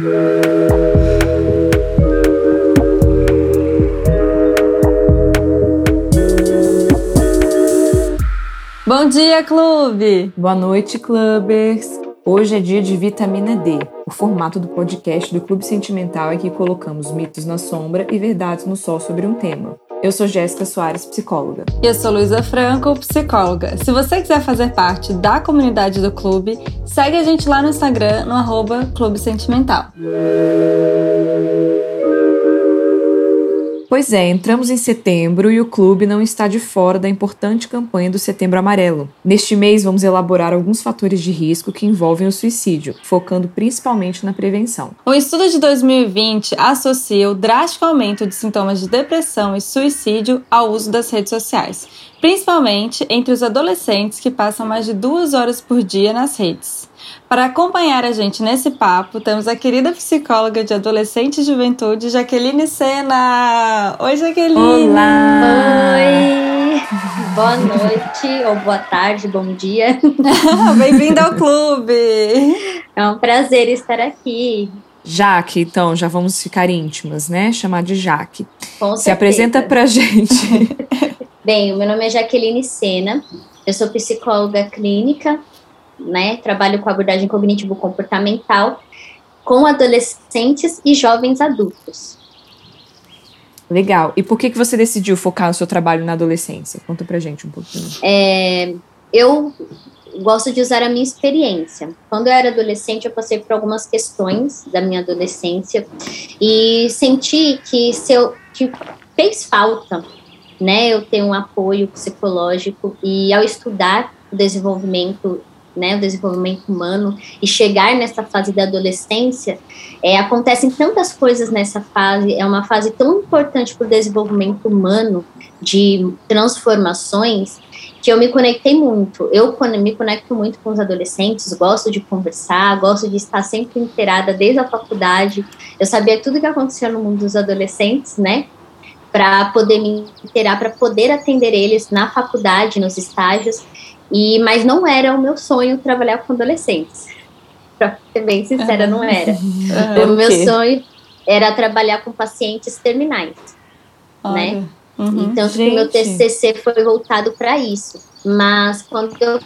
Bom dia, clube! Boa noite, clubbers! Hoje é dia de vitamina D. O formato do podcast do Clube Sentimental é que colocamos mitos na sombra e verdades no sol sobre um tema. Eu sou Jéssica Soares, psicóloga. E eu sou Luísa Franco, psicóloga. Se você quiser fazer parte da comunidade do clube, segue a gente lá no Instagram, no arroba Clube Sentimental. Pois é, entramos em setembro e o clube não está de fora da importante campanha do Setembro Amarelo. Neste mês, vamos elaborar alguns fatores de risco que envolvem o suicídio, focando principalmente na prevenção. Um estudo de 2020 associa o drástico aumento de sintomas de depressão e suicídio ao uso das redes sociais, principalmente entre os adolescentes que passam mais de duas horas por dia nas redes. Para acompanhar a gente nesse papo, temos a querida psicóloga de adolescente e juventude, Jaqueline Sena. Oi, Jaqueline! Olá! Oi! Boa noite, ou boa tarde, bom dia. Bem-vinda ao clube! É um prazer estar aqui. Jaque, então, já vamos ficar íntimas, né? Chamar de Jaque. Com Se apresenta pra gente. Bem, o meu nome é Jaqueline Sena, eu sou psicóloga clínica né? Trabalho com abordagem cognitivo-comportamental com adolescentes e jovens adultos. Legal. E por que, que você decidiu focar o seu trabalho na adolescência? Conta pra gente um pouquinho. É, eu gosto de usar a minha experiência. Quando eu era adolescente, eu passei por algumas questões da minha adolescência e senti que se eu que fez falta, né? Eu ter um apoio psicológico e ao estudar o desenvolvimento né, o desenvolvimento humano e chegar nessa fase da adolescência, é, acontecem tantas coisas nessa fase, é uma fase tão importante para o desenvolvimento humano, de transformações, que eu me conectei muito. Eu me conecto muito com os adolescentes, gosto de conversar, gosto de estar sempre inteirada desde a faculdade. Eu sabia tudo que acontecia no mundo dos adolescentes, né? Para poder me inteirar, para poder atender eles na faculdade, nos estágios. E, mas não era o meu sonho trabalhar com adolescentes. Para ser bem sincera, não era. o meu sonho era trabalhar com pacientes terminais, Olha. né? Uhum. Então, o meu TCC foi voltado para isso. Mas quando eu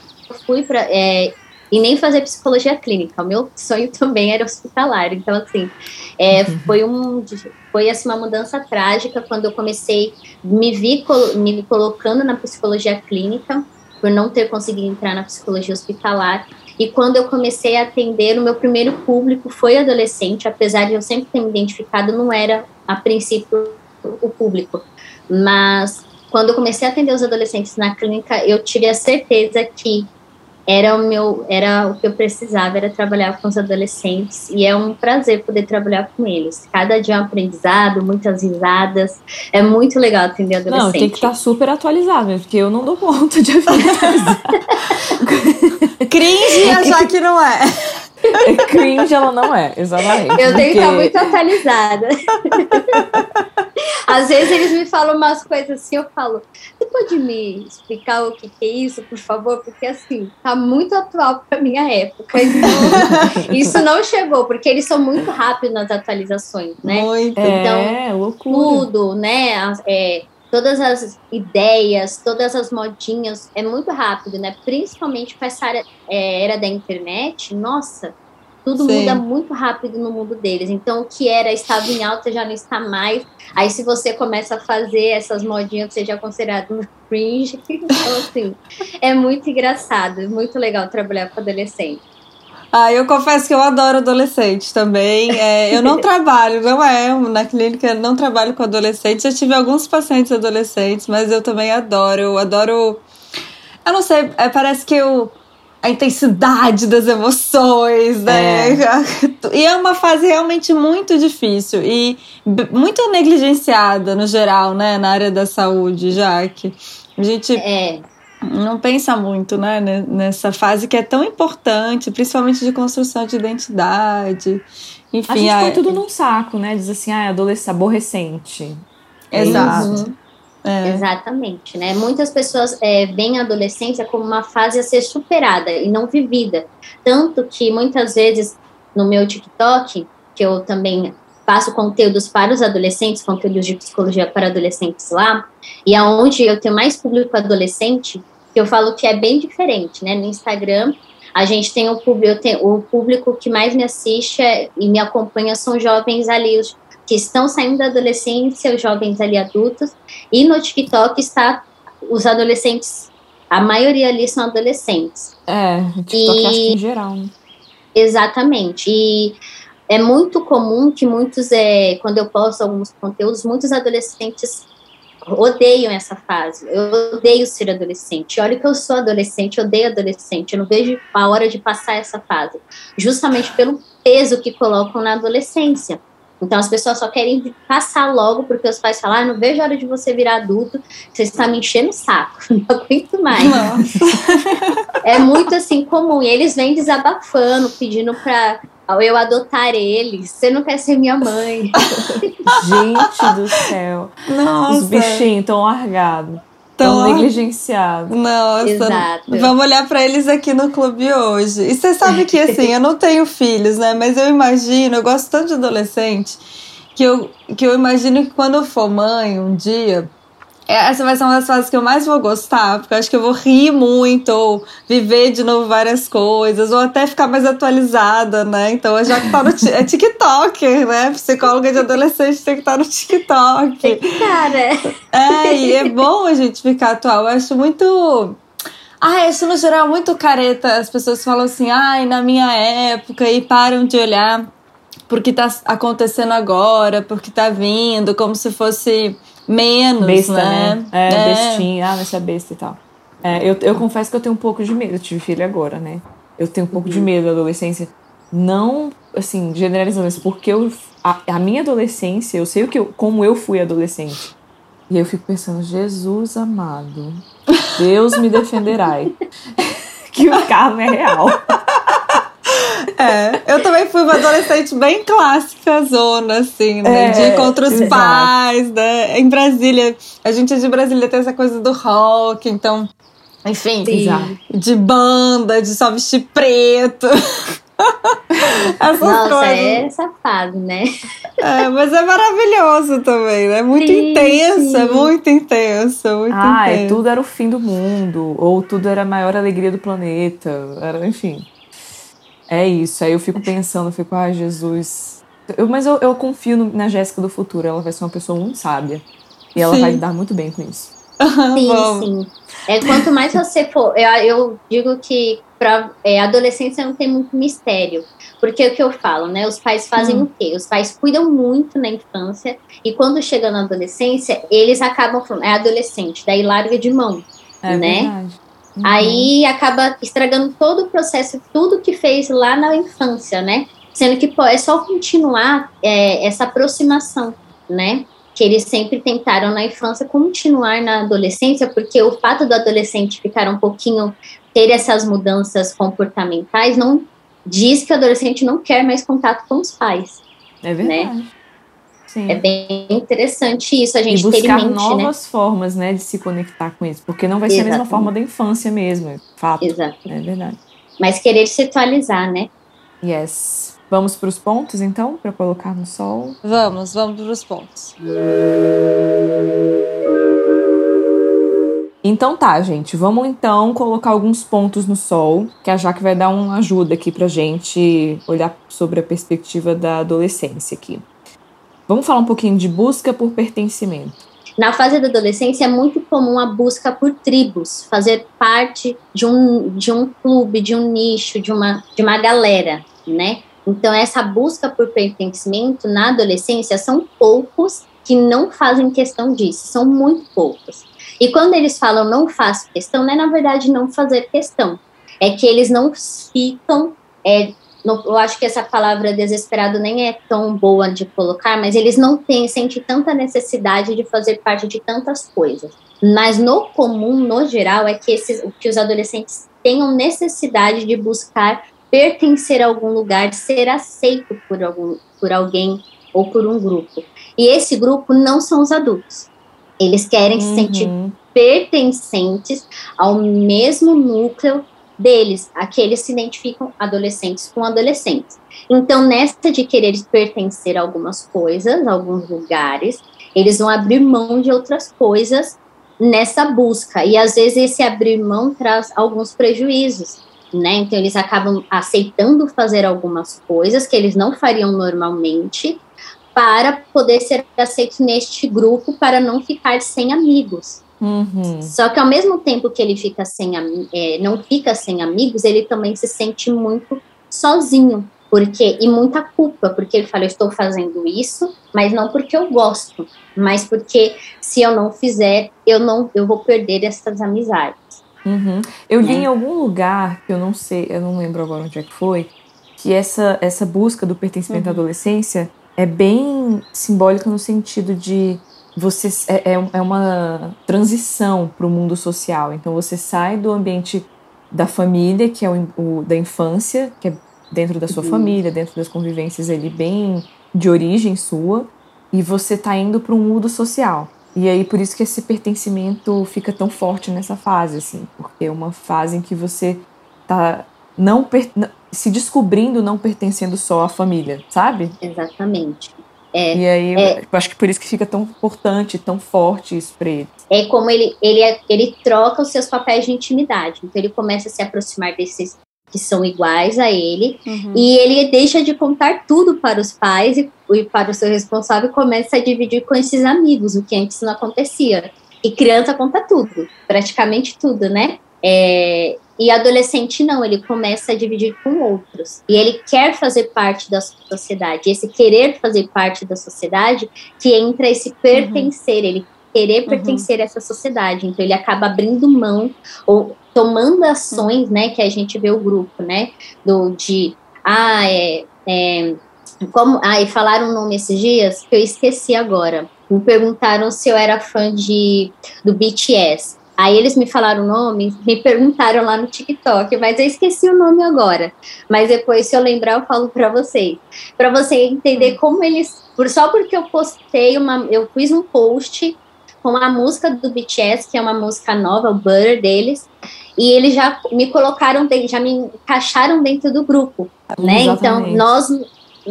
fui para é, e nem fazer psicologia clínica, o meu sonho também era hospitalar. Então, assim, é, uhum. foi um foi assim uma mudança trágica quando eu comecei me vi me colocando na psicologia clínica por não ter conseguido entrar na psicologia hospitalar. E quando eu comecei a atender, o meu primeiro público foi adolescente, apesar de eu sempre ter me identificado, não era a princípio o público. Mas quando eu comecei a atender os adolescentes na clínica, eu tive a certeza que era o meu, era o que eu precisava, era trabalhar com os adolescentes e é um prazer poder trabalhar com eles. Cada dia é um aprendizado, muitas risadas, é muito legal atender adolescentes. Não, tem que estar super atualizável, porque eu não dou conta de Cringe achar que não é. É cringe, ela não é, exatamente. Eu tenho que estar muito atualizada. Às vezes eles me falam umas coisas assim, eu falo, você pode me explicar o que, que é isso, por favor? Porque assim, tá muito atual para minha época. Então, isso não chegou, porque eles são muito rápidos nas atualizações, né? Muito. Então, é, loucura. tudo, né? É, todas as ideias, todas as modinhas, é muito rápido, né? Principalmente com essa é, era da internet, nossa, tudo Sim. muda muito rápido no mundo deles. Então, o que era estava em alta já não está mais. Aí, se você começa a fazer essas modinhas, você já é considerado cringe. Então, assim, é muito engraçado, é muito legal trabalhar com adolescente. Ah, eu confesso que eu adoro adolescente também. É, eu não trabalho, não é na clínica, não trabalho com adolescentes. Já tive alguns pacientes adolescentes, mas eu também adoro. Eu adoro. Eu não sei, é, parece que eu a intensidade das emoções, né? É. E é uma fase realmente muito difícil e muito negligenciada no geral, né? Na área da saúde, já que a gente. É não pensa muito né, nessa fase que é tão importante, principalmente de construção de identidade. Enfim, a gente põe tudo num saco, né? Diz assim, ah, é adolescente, aborrecente. É Exato. Uhum. É. Exatamente, né? Muitas pessoas é, veem a adolescência como uma fase a ser superada e não vivida. Tanto que muitas vezes no meu TikTok que eu também faço conteúdos para os adolescentes, conteúdos de psicologia para adolescentes lá, e aonde eu tenho mais público adolescente, eu falo que é bem diferente, né? No Instagram, a gente tem o público, o público que mais me assiste é, e me acompanha são jovens ali, os, que estão saindo da adolescência, os jovens ali adultos, e no TikTok está os adolescentes, a maioria ali são adolescentes. É, o TikTok e, acho que em geral, né? Exatamente. E é muito comum que muitos, é, quando eu posto alguns conteúdos, muitos adolescentes odeiam essa fase. Eu odeio ser adolescente. Olha que eu sou adolescente, odeio adolescente. Eu não vejo a hora de passar essa fase. Justamente pelo peso que colocam na adolescência. Então as pessoas só querem passar logo porque os pais falam: ah, não vejo a hora de você virar adulto, você está me enchendo o saco, não aguento mais. é muito assim comum. E eles vêm desabafando, pedindo para eu adotar eles. Você não quer ser minha mãe. Gente do céu. Nossa. Os bichinhos estão largados. Tão negligenciados. Nossa. Exato. Vamos olhar para eles aqui no clube hoje. E você sabe que assim, eu não tenho filhos, né? Mas eu imagino, eu gosto tanto de adolescente, que eu, que eu imagino que quando eu for mãe um dia, essa vai ser uma das fases que eu mais vou gostar, porque eu acho que eu vou rir muito, ou viver de novo várias coisas, ou até ficar mais atualizada, né? Então, já que tá no é TikTok, né? Psicóloga de adolescente tem que estar tá no TikTok. Tem que estar, né? É, e é bom a gente ficar atual. Eu acho muito. Ah, isso no geral é muito careta. As pessoas falam assim, ai, na minha época, e param de olhar porque tá acontecendo agora, porque tá vindo, como se fosse menos, besta, né? né? É, é, bestinha, ah, vai ser besta e tal. É, eu, eu confesso que eu tenho um pouco de medo, eu tive filho agora, né? Eu tenho um pouco uhum. de medo da adolescência. Não, assim, generalizando isso, porque eu, a, a, minha adolescência, eu sei o que eu, como eu fui adolescente. E eu fico pensando, Jesus amado, Deus me defenderai. que o carro é real. É, eu também fui uma adolescente bem clássica, zona, assim, né? É, de ir contra os exato. pais, né? Em Brasília, a gente é de Brasília, tem essa coisa do rock, então, enfim, Sim. de banda, de só vestir preto. Essas Nossa, coisas. é safado, né? É, mas é maravilhoso também, né? Muito sim, intenso, sim. muito intenso, muito ah, intenso. tudo era o fim do mundo, ou tudo era a maior alegria do planeta, era, enfim. É isso. Aí eu fico pensando, eu fico, ai, ah, Jesus. Eu, mas eu, eu confio no, na Jéssica do futuro. Ela vai ser uma pessoa muito sábia. E ela sim. vai lidar muito bem com isso. Sim, sim. É, quanto mais você for. Eu, eu digo que para é, adolescência não tem muito mistério. Porque é o que eu falo, né? Os pais fazem hum. o quê? Os pais cuidam muito na infância e quando chega na adolescência, eles acabam falando, é adolescente, daí larga de mão. É né? Verdade. Uhum. Aí acaba estragando todo o processo, tudo que fez lá na infância, né? Sendo que pô, é só continuar é, essa aproximação, né? Que eles sempre tentaram na infância continuar na adolescência, porque o fato do adolescente ficar um pouquinho, ter essas mudanças comportamentais, não diz que o adolescente não quer mais contato com os pais. É verdade. Né? Sim. É bem interessante isso, a gente e buscar ter em mente, né? novas né? formas, né, de se conectar com isso, porque não vai ser Exatamente. a mesma forma da infância mesmo, é fato. Exato. É verdade. Mas querer se atualizar, né? Yes. Vamos para os pontos, então, para colocar no sol? Vamos, vamos para os pontos. Então tá, gente. Vamos então colocar alguns pontos no sol, que a Jaque vai dar uma ajuda aqui pra gente olhar sobre a perspectiva da adolescência aqui. Vamos falar um pouquinho de busca por pertencimento. Na fase da adolescência é muito comum a busca por tribos, fazer parte de um, de um clube, de um nicho, de uma, de uma galera, né? Então, essa busca por pertencimento na adolescência são poucos que não fazem questão disso, são muito poucos. E quando eles falam não faço questão, não é na verdade não fazer questão, é que eles não ficam é, eu acho que essa palavra desesperado nem é tão boa de colocar, mas eles não têm, sentem tanta necessidade de fazer parte de tantas coisas. Mas no comum, no geral, é que, esses, que os adolescentes tenham necessidade de buscar pertencer a algum lugar, de ser aceito por, algum, por alguém ou por um grupo. E esse grupo não são os adultos. Eles querem uhum. se sentir pertencentes ao mesmo núcleo deles, aqueles se identificam adolescentes com adolescentes. Então, nessa de querer pertencer a algumas coisas, a alguns lugares, eles vão abrir mão de outras coisas nessa busca. E às vezes esse abrir mão traz alguns prejuízos, né? Então eles acabam aceitando fazer algumas coisas que eles não fariam normalmente para poder ser aceitos neste grupo, para não ficar sem amigos. Uhum. Só que ao mesmo tempo que ele fica sem é, não fica sem amigos, ele também se sente muito sozinho, porque e muita culpa, porque ele fala, eu estou fazendo isso, mas não porque eu gosto, mas porque se eu não fizer, eu não eu vou perder essas amizades. Uhum. Eu li é. em algum lugar, que eu não sei, eu não lembro agora onde é que foi, que essa, essa busca do pertencimento uhum. à adolescência é bem simbólica no sentido de você é, é, é uma transição para o mundo social. Então você sai do ambiente da família, que é o, o da infância, que é dentro da sua uhum. família, dentro das convivências ali bem de origem sua, e você está indo para um mundo social. E aí por isso que esse pertencimento fica tão forte nessa fase, assim, porque é uma fase em que você está não se descobrindo não pertencendo só à família, sabe? Exatamente. É, e aí, é, eu acho que por isso que fica tão importante, tão forte isso para ele. É como ele, ele, é, ele troca os seus papéis de intimidade. Então, ele começa a se aproximar desses que são iguais a ele, uhum. e ele deixa de contar tudo para os pais e, e para o seu responsável e começa a dividir com esses amigos, o que antes não acontecia. E criança conta tudo, praticamente tudo, né? É, e adolescente não, ele começa a dividir com outros. E ele quer fazer parte da sociedade. Esse querer fazer parte da sociedade que entra esse pertencer, uhum. ele querer uhum. pertencer a essa sociedade. Então ele acaba abrindo mão ou tomando ações, né, que a gente vê o grupo, né, do de ah, é, é como, ah, e falaram um nome esses dias que eu esqueci agora. Me perguntaram se eu era fã de do BTS. Aí eles me falaram o nome, me perguntaram lá no TikTok, mas eu esqueci o nome agora. Mas depois, se eu lembrar, eu falo para vocês. Para você entender hum. como eles. Por, só porque eu postei uma. Eu fiz um post com a música do BTS, que é uma música nova, o Butter deles, e eles já me colocaram, já me encaixaram dentro do grupo, né? Então, nós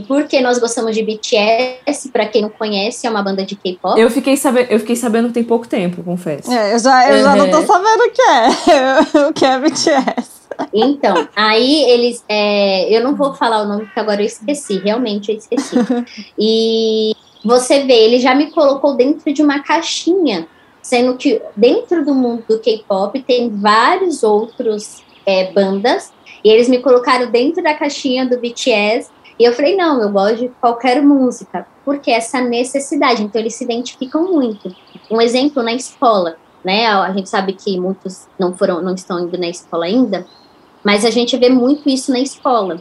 porque nós gostamos de BTS, para quem não conhece, é uma banda de K-pop. Eu fiquei sabendo, eu fiquei sabendo tem pouco tempo, confesso. É, eu já, eu uhum. já não tô sabendo o que é, o que é BTS. Então, aí eles, é, eu não vou falar o nome porque agora eu esqueci, realmente eu esqueci. E você vê, ele já me colocou dentro de uma caixinha, sendo que dentro do mundo do K-pop tem vários outros é, bandas, e eles me colocaram dentro da caixinha do BTS e eu falei, não, eu gosto de qualquer música, porque essa necessidade, então eles se identificam muito. Um exemplo na escola, né? A gente sabe que muitos não foram, não estão indo na escola ainda, mas a gente vê muito isso na escola.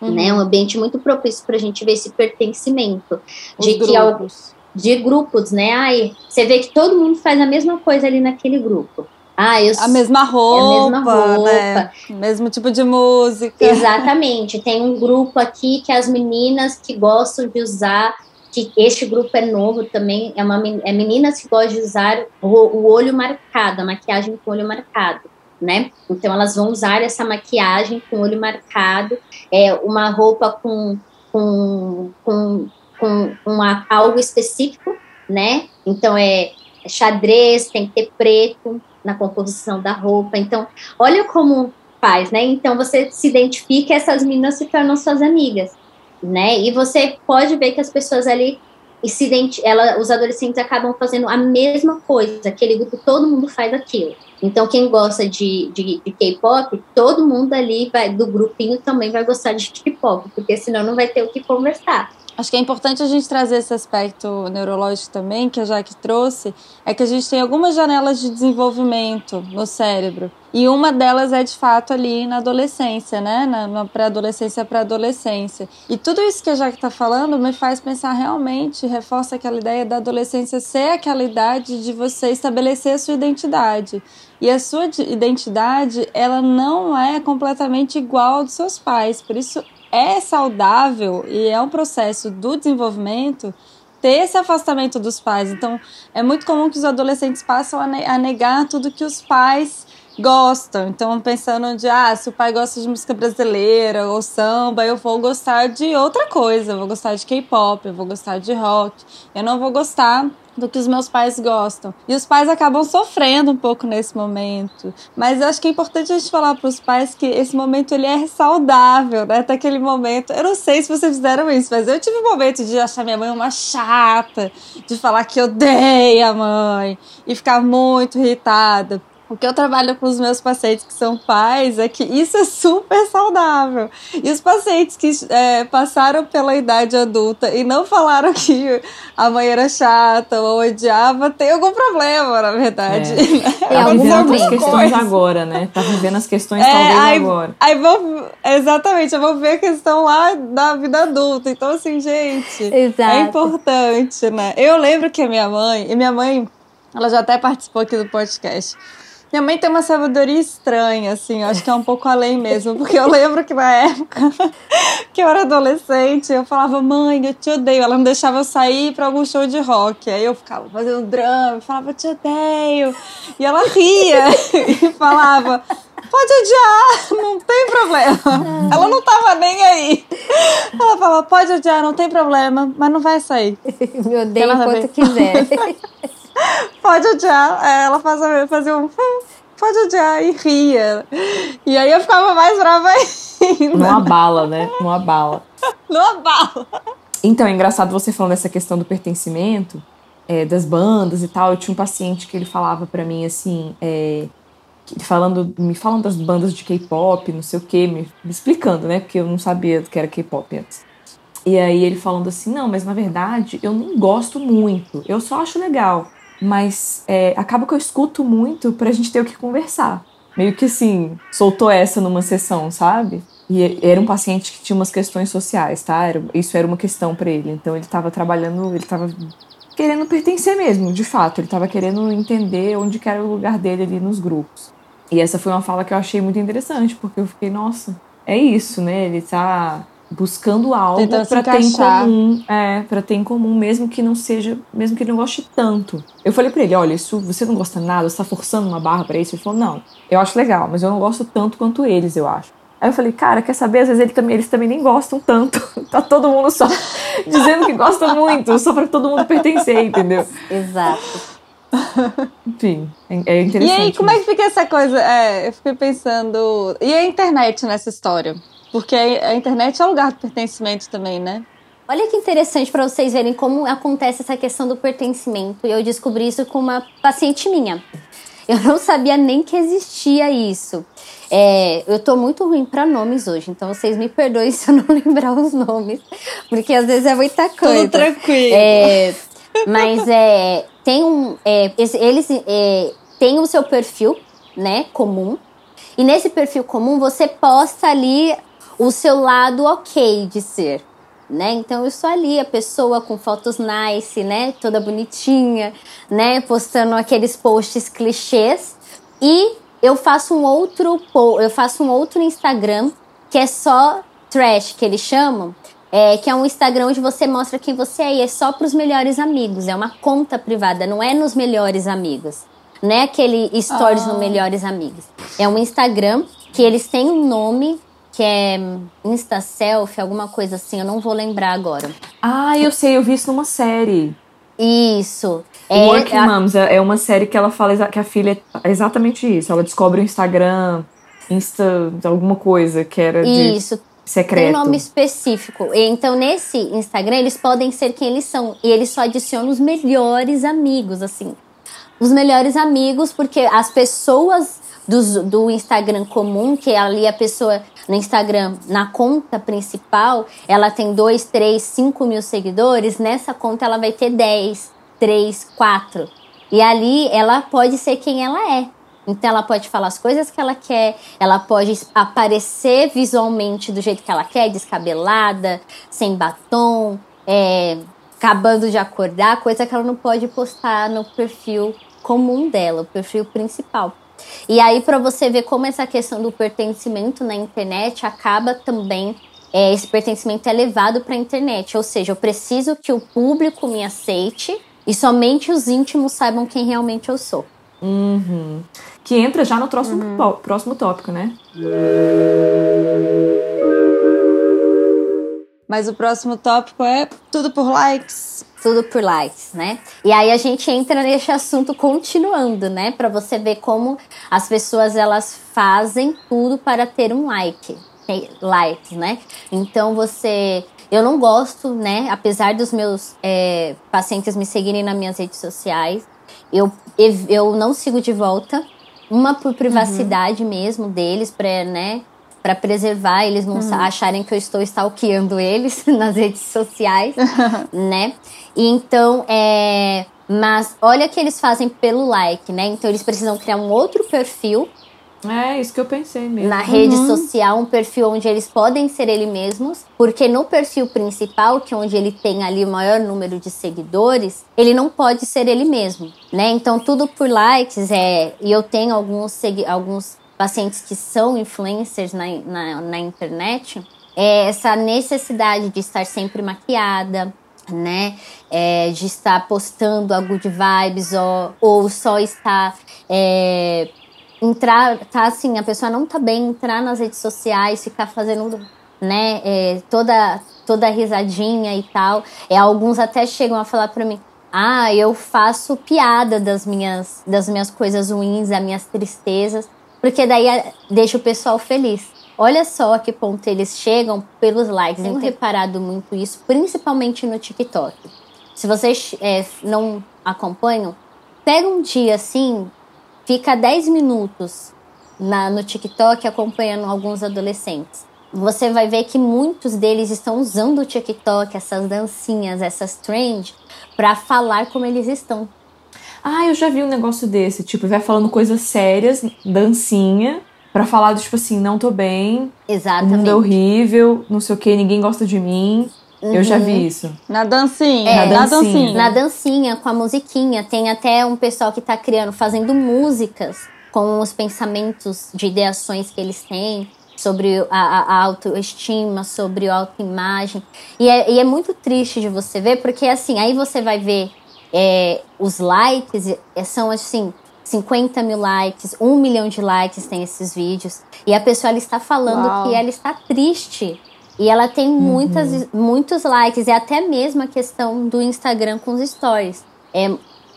Uhum. Né, um ambiente muito propício para a gente ver esse pertencimento Os de grupos. que de grupos, né? Ai, você vê que todo mundo faz a mesma coisa ali naquele grupo. Ah, eu a mesma roupa, é a mesma roupa. Né? Mesmo tipo de música. Exatamente. Tem um grupo aqui que as meninas que gostam de usar, que este grupo é novo também, é uma é meninas que gostam de usar o, o olho marcado, a maquiagem com olho marcado. Né? Então elas vão usar essa maquiagem com olho marcado, é uma roupa com, com, com, com uma, algo específico, né? Então é xadrez, tem que ter preto, na composição da roupa. Então, olha como faz, né? Então você se identifica essas meninas se tornam suas amigas, né? E você pode ver que as pessoas ali se ela, os adolescentes acabam fazendo a mesma coisa, aquele grupo, todo mundo faz aquilo. Então, quem gosta de, de, de K-pop, todo mundo ali vai, do grupinho também vai gostar de K-pop, porque senão não vai ter o que conversar. Acho que é importante a gente trazer esse aspecto neurológico também, que a Jaque trouxe, é que a gente tem algumas janelas de desenvolvimento no cérebro. E uma delas é de fato ali na adolescência, né? Na, pré-adolescência para adolescência. E tudo isso que a Jaque está falando me faz pensar realmente, reforça aquela ideia da adolescência ser aquela idade de você estabelecer a sua identidade. E a sua identidade, ela não é completamente igual ao dos seus pais. Por isso é saudável e é um processo do desenvolvimento ter esse afastamento dos pais. Então, é muito comum que os adolescentes passam a negar tudo que os pais gostam. Então, pensando de, ah, se o pai gosta de música brasileira ou samba, eu vou gostar de outra coisa. Eu vou gostar de K-pop, eu vou gostar de rock. Eu não vou gostar do que os meus pais gostam. E os pais acabam sofrendo um pouco nesse momento. Mas eu acho que é importante a gente falar para os pais que esse momento ele é saudável, né? Até aquele momento. Eu não sei se vocês fizeram isso, mas eu tive um momento de achar minha mãe uma chata, de falar que odeia a mãe e ficar muito irritada. O que eu trabalho com os meus pacientes que são pais é que isso é super saudável. E os pacientes que é, passaram pela idade adulta e não falaram que a mãe era chata ou odiava, tem algum problema, na verdade. É. Tá vivendo as questões agora, né? Tá vivendo as questões é, talvez aí, agora. Aí vou, exatamente, eu vou ver a questão lá da vida adulta. Então, assim, gente, Exato. é importante, né? Eu lembro que a minha mãe, e minha mãe, ela já até participou aqui do podcast. Minha mãe tem uma sabedoria estranha, assim, acho que é um pouco além mesmo, porque eu lembro que na época que eu era adolescente, eu falava, mãe, eu te odeio. Ela não deixava eu sair para algum show de rock. Aí eu ficava fazendo drama, falava, te odeio. E ela ria e falava, pode odiar, não tem problema. Ela não tava nem aí. Ela falava, pode odiar, não tem problema, mas não vai sair. Me odeia enquanto quiser. Pode odiar. É, ela fazia, fazia um. Hum, pode odiar e ria. E aí eu ficava mais brava ainda. Não abala, né? Não abala. Não abala. Então, é engraçado você falando dessa questão do pertencimento, é, das bandas e tal. Eu tinha um paciente que ele falava para mim assim. É, falando, me falando das bandas de K-pop, não sei o que, me, me explicando, né? Porque eu não sabia que era K-pop antes. E aí ele falando assim, não, mas na verdade eu não gosto muito, eu só acho legal. Mas é, acaba que eu escuto muito pra gente ter o que conversar. Meio que assim, soltou essa numa sessão, sabe? E era um paciente que tinha umas questões sociais, tá? Era, isso era uma questão para ele. Então ele tava trabalhando, ele tava querendo pertencer mesmo, de fato. Ele tava querendo entender onde que era o lugar dele ali nos grupos. E essa foi uma fala que eu achei muito interessante, porque eu fiquei, nossa, é isso, né? Ele tá buscando algo para ter em comum, é, para ter em comum mesmo que não seja, mesmo que ele não goste tanto. Eu falei para ele, olha, isso você não gosta nada, você tá forçando uma barra para isso. Ele falou, não, eu acho legal, mas eu não gosto tanto quanto eles, eu acho. Aí eu falei, cara, quer saber? Às vezes ele também, eles também nem gostam tanto. tá todo mundo só dizendo que gosta muito, só para todo mundo pertencer, entendeu? Exato. Enfim, é, é interessante. E aí, como é que fica essa coisa? É, eu fiquei pensando. E a internet nessa história? Porque a internet é um lugar de pertencimento também, né? Olha que interessante para vocês verem como acontece essa questão do pertencimento. Eu descobri isso com uma paciente minha. Eu não sabia nem que existia isso. É, eu tô muito ruim para nomes hoje, então vocês me perdoem se eu não lembrar os nomes, porque às vezes é muita coisa. Tudo tranquilo. É, mas é, tem um, é, eles é, têm o seu perfil, né, comum. E nesse perfil comum você posta ali o seu lado ok de ser. Né? Então eu sou ali a pessoa com fotos nice, né, toda bonitinha, né, postando aqueles posts clichês e eu faço um outro eu faço um outro Instagram que é só trash que eles chamam, é, que é um Instagram onde você mostra quem você é e é só para os melhores amigos, é uma conta privada, não é nos melhores amigos, não é aquele stories ah. no melhores amigos, é um Instagram que eles têm um nome que é Insta Selfie, alguma coisa assim, eu não vou lembrar agora. Ah, eu sei, eu vi isso numa série. Isso. É, Working a... Moms é uma série que ela fala que a filha é exatamente isso. Ela descobre o Instagram, Insta, alguma coisa que era de isso. secreto. Tem um nome específico. Então, nesse Instagram, eles podem ser quem eles são. E eles só adicionam os melhores amigos, assim. Os melhores amigos, porque as pessoas do, do Instagram comum, que ali a pessoa no Instagram, na conta principal, ela tem 2, 3, 5 mil seguidores, nessa conta ela vai ter 10, 3, 4. E ali ela pode ser quem ela é. Então ela pode falar as coisas que ela quer, ela pode aparecer visualmente do jeito que ela quer, descabelada, sem batom, é, acabando de acordar, coisa que ela não pode postar no perfil comum dela, o perfil principal. E aí, para você ver como essa questão do pertencimento na internet acaba também. É, esse pertencimento é levado para a internet, ou seja, eu preciso que o público me aceite e somente os íntimos saibam quem realmente eu sou. Uhum. Que entra já no próximo, uhum. próximo tópico, né? Mas o próximo tópico é tudo por likes. Tudo por likes, né? E aí a gente entra nesse assunto continuando, né? Para você ver como as pessoas elas fazem tudo para ter um like, likes, né? Então você eu não gosto, né? Apesar dos meus é, pacientes me seguirem nas minhas redes sociais, eu, eu não sigo de volta. Uma por privacidade uhum. mesmo deles, para né, para preservar eles não uhum. acharem que eu estou stalkeando eles nas redes sociais, né? E então, é, mas olha que eles fazem pelo like, né? Então eles precisam criar um outro perfil é, isso que eu pensei mesmo. Na rede uhum. social, um perfil onde eles podem ser eles mesmos, porque no perfil principal, que é onde ele tem ali o maior número de seguidores, ele não pode ser ele mesmo, né? Então, tudo por likes é. E eu tenho alguns, alguns pacientes que são influencers na, na, na internet, é essa necessidade de estar sempre maquiada, né? É, de estar postando a good vibes ou, ou só estar. É, entrar, tá assim, a pessoa não tá bem, entrar nas redes sociais, ficar fazendo, né, é, toda, toda risadinha e tal. É, alguns até chegam a falar para mim, ah, eu faço piada das minhas, das minhas coisas ruins, das minhas tristezas, porque daí é, deixa o pessoal feliz. Olha só a que ponto eles chegam pelos likes. Tenho reparado muito isso, principalmente no TikTok. Se vocês é, não acompanham, pega um dia assim, fica 10 minutos na, no TikTok acompanhando alguns adolescentes. Você vai ver que muitos deles estão usando o TikTok, essas dancinhas, essas trends, para falar como eles estão. Ah, eu já vi um negócio desse, tipo, vai falando coisas sérias, dancinha, para falar do tipo assim, não tô bem, Exatamente. o mundo é horrível, não sei o que, ninguém gosta de mim. Uhum. Eu já vi uhum. isso. Na dancinha. É, na dancinha. Na dancinha, com a musiquinha. Tem até um pessoal que tá criando, fazendo músicas com os pensamentos de ideações que eles têm sobre a, a autoestima, sobre a autoimagem. E é, e é muito triste de você ver, porque assim, aí você vai ver é, os likes, são assim, 50 mil likes, 1 milhão de likes tem esses vídeos. E a pessoa ela está falando Uau. que ela está triste e ela tem muitas, uhum. muitos likes, e até mesmo a questão do Instagram com os stories. É,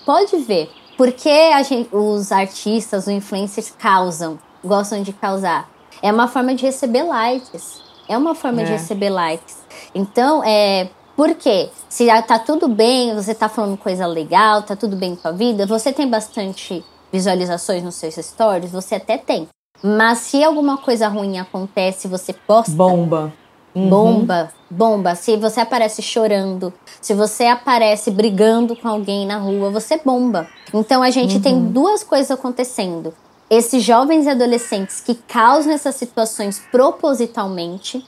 pode ver. Porque a gente, os artistas, os influencers causam, gostam de causar? É uma forma de receber likes. É uma forma é. de receber likes. Então, é. Por quê? Se tá tudo bem, você tá falando coisa legal, tá tudo bem com a vida, você tem bastante visualizações nos seus stories, você até tem. Mas se alguma coisa ruim acontece, você posta. Bomba. Uhum. Bomba, bomba. Se você aparece chorando, se você aparece brigando com alguém na rua, você bomba. Então a gente uhum. tem duas coisas acontecendo. Esses jovens e adolescentes que causam essas situações propositalmente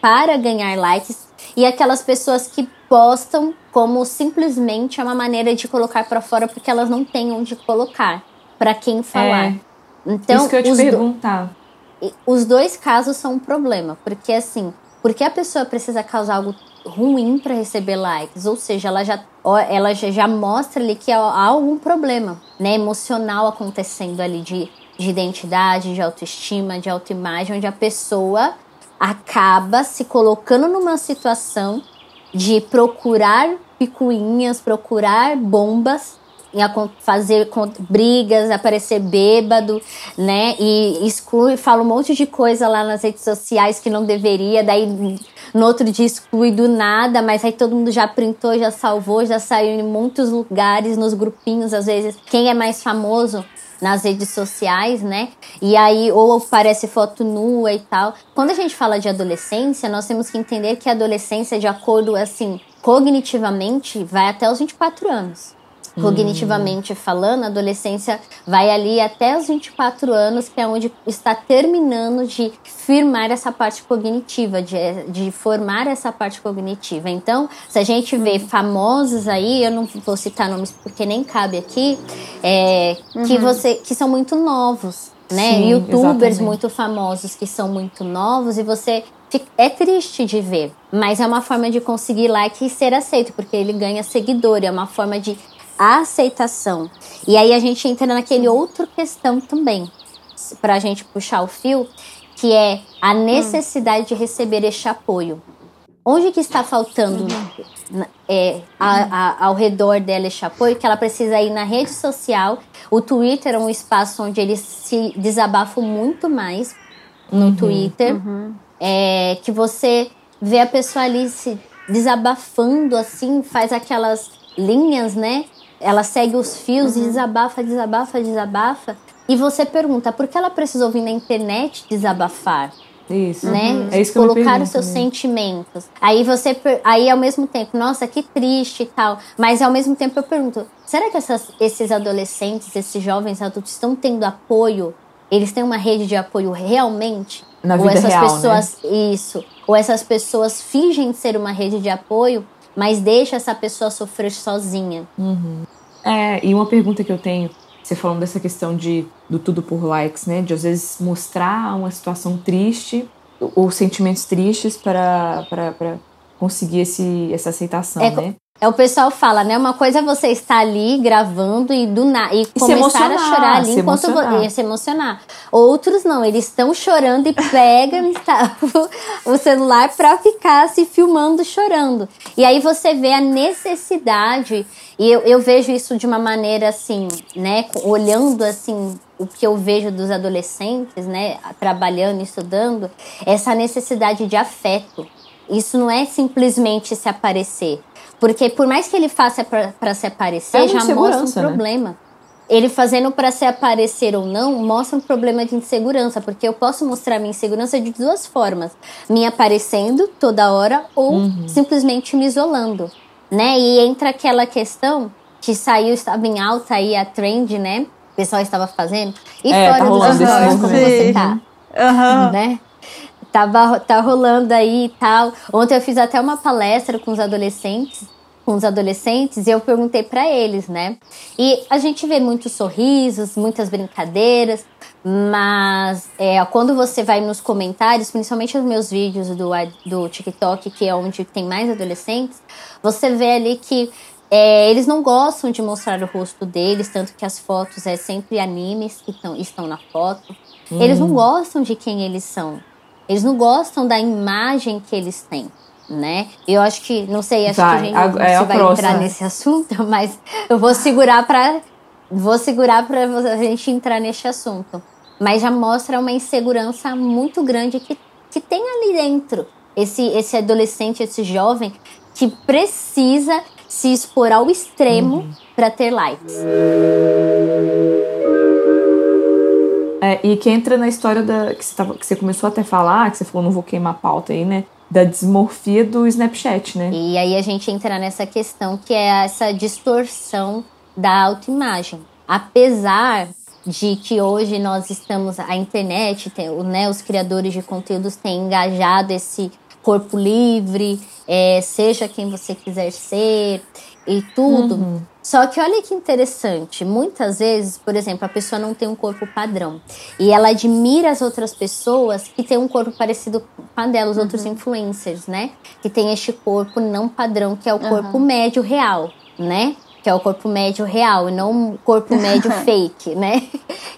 para ganhar likes e aquelas pessoas que postam como simplesmente é uma maneira de colocar para fora porque elas não têm onde colocar para quem falar. É. Então, Isso que eu te perguntar. Do... Os dois casos são um problema, porque assim, porque a pessoa precisa causar algo ruim para receber likes, ou seja, ela já, ela já mostra ali que há algum problema né, emocional acontecendo ali de, de identidade, de autoestima, de autoimagem, onde a pessoa acaba se colocando numa situação de procurar picuinhas, procurar bombas fazer brigas, aparecer bêbado, né? E exclui, fala um monte de coisa lá nas redes sociais que não deveria, daí no outro dia exclui do nada, mas aí todo mundo já printou, já salvou, já saiu em muitos lugares, nos grupinhos, às vezes, quem é mais famoso nas redes sociais, né? E aí, ou parece foto nua e tal. Quando a gente fala de adolescência, nós temos que entender que a adolescência, de acordo, assim, cognitivamente, vai até os 24 anos. Cognitivamente hum. falando, a adolescência vai ali até os 24 anos, que é onde está terminando de firmar essa parte cognitiva, de, de formar essa parte cognitiva. Então, se a gente vê uhum. famosos aí, eu não vou citar nomes porque nem cabe aqui, é, uhum. que, você, que são muito novos. Né? Sim, Youtubers exatamente. muito famosos que são muito novos e você é triste de ver, mas é uma forma de conseguir like e ser aceito, porque ele ganha seguidor, é uma forma de a aceitação. E aí a gente entra naquele outro questão também, para a gente puxar o fio, que é a necessidade hum. de receber este apoio. Onde que está faltando é, a, a, ao redor dela este apoio? Que ela precisa ir na rede social. O Twitter é um espaço onde eles se desabafam muito mais no uhum. Twitter. Uhum. É, que você vê a pessoa ali se desabafando assim, faz aquelas linhas, né? Ela segue os fios uhum. e desabafa, desabafa, desabafa. E você pergunta, por que ela precisou vir na internet desabafar? Isso. Né? Uhum. É isso Colocar os seus né? sentimentos. Aí você, aí ao mesmo tempo, nossa, que triste e tal. Mas ao mesmo tempo eu pergunto, será que essas, esses adolescentes, esses jovens adultos estão tendo apoio? Eles têm uma rede de apoio realmente? Na vida ou essas real, pessoas, né? isso. Ou essas pessoas fingem ser uma rede de apoio, mas deixa essa pessoa sofrer sozinha. Uhum. É, e uma pergunta que eu tenho, você falando dessa questão de do tudo por likes, né? De às vezes mostrar uma situação triste ou sentimentos tristes para, para, para conseguir esse, essa aceitação, é, né? É, o pessoal fala, né? Uma coisa é você estar ali gravando e do na, e, e começar a chorar ali se enquanto você se emocionar. Outros não, eles estão chorando e pegam o celular para ficar se filmando chorando. E aí você vê a necessidade, e eu, eu vejo isso de uma maneira assim, né? Olhando assim o que eu vejo dos adolescentes, né, trabalhando, estudando, essa necessidade de afeto. Isso não é simplesmente se aparecer. Porque por mais que ele faça para se aparecer, é já mostra um né? problema. Né? Ele fazendo para se aparecer ou não, mostra um problema de insegurança, porque eu posso mostrar minha insegurança de duas formas: me aparecendo toda hora ou uhum. simplesmente me isolando, né? E entra aquela questão que saiu, estava em alta aí a trend, né? O pessoal estava fazendo. E é, fora tá dos stories, como você tá? Uhum. Né? Tava, tá rolando aí e tal. Ontem eu fiz até uma palestra com os adolescentes, com os adolescentes, e eu perguntei para eles, né? E a gente vê muitos sorrisos, muitas brincadeiras, mas é, quando você vai nos comentários, principalmente os meus vídeos do, do TikTok, que é onde tem mais adolescentes, você vê ali que é, eles não gostam de mostrar o rosto deles, tanto que as fotos é sempre animes que tão, estão na foto. Hum. Eles não hum. gostam de quem eles são. Eles não gostam da imagem que eles têm, né? Eu acho que, não sei, acho vai, que a gente a, é vai próxima. entrar nesse assunto, mas eu vou segurar para vou segurar para a gente entrar nesse assunto. Mas já mostra uma insegurança muito grande que, que tem ali dentro. Esse, esse adolescente, esse jovem que precisa se expor ao extremo uhum. para ter likes. É, e que entra na história da que você, tava, que você começou até a falar, que você falou, não vou queimar a pauta aí, né? Da desmorfia do Snapchat, né? E aí a gente entra nessa questão que é essa distorção da autoimagem. Apesar de que hoje nós estamos, a internet, tem, né, os criadores de conteúdos têm engajado esse corpo livre, é, seja quem você quiser ser e tudo. Uhum. Só que olha que interessante, muitas vezes, por exemplo, a pessoa não tem um corpo padrão e ela admira as outras pessoas que têm um corpo parecido com a dela, os uhum. outros influencers, né? Que tem este corpo não padrão, que é o corpo uhum. médio real, né? Que é o corpo médio real e não o corpo médio fake, né?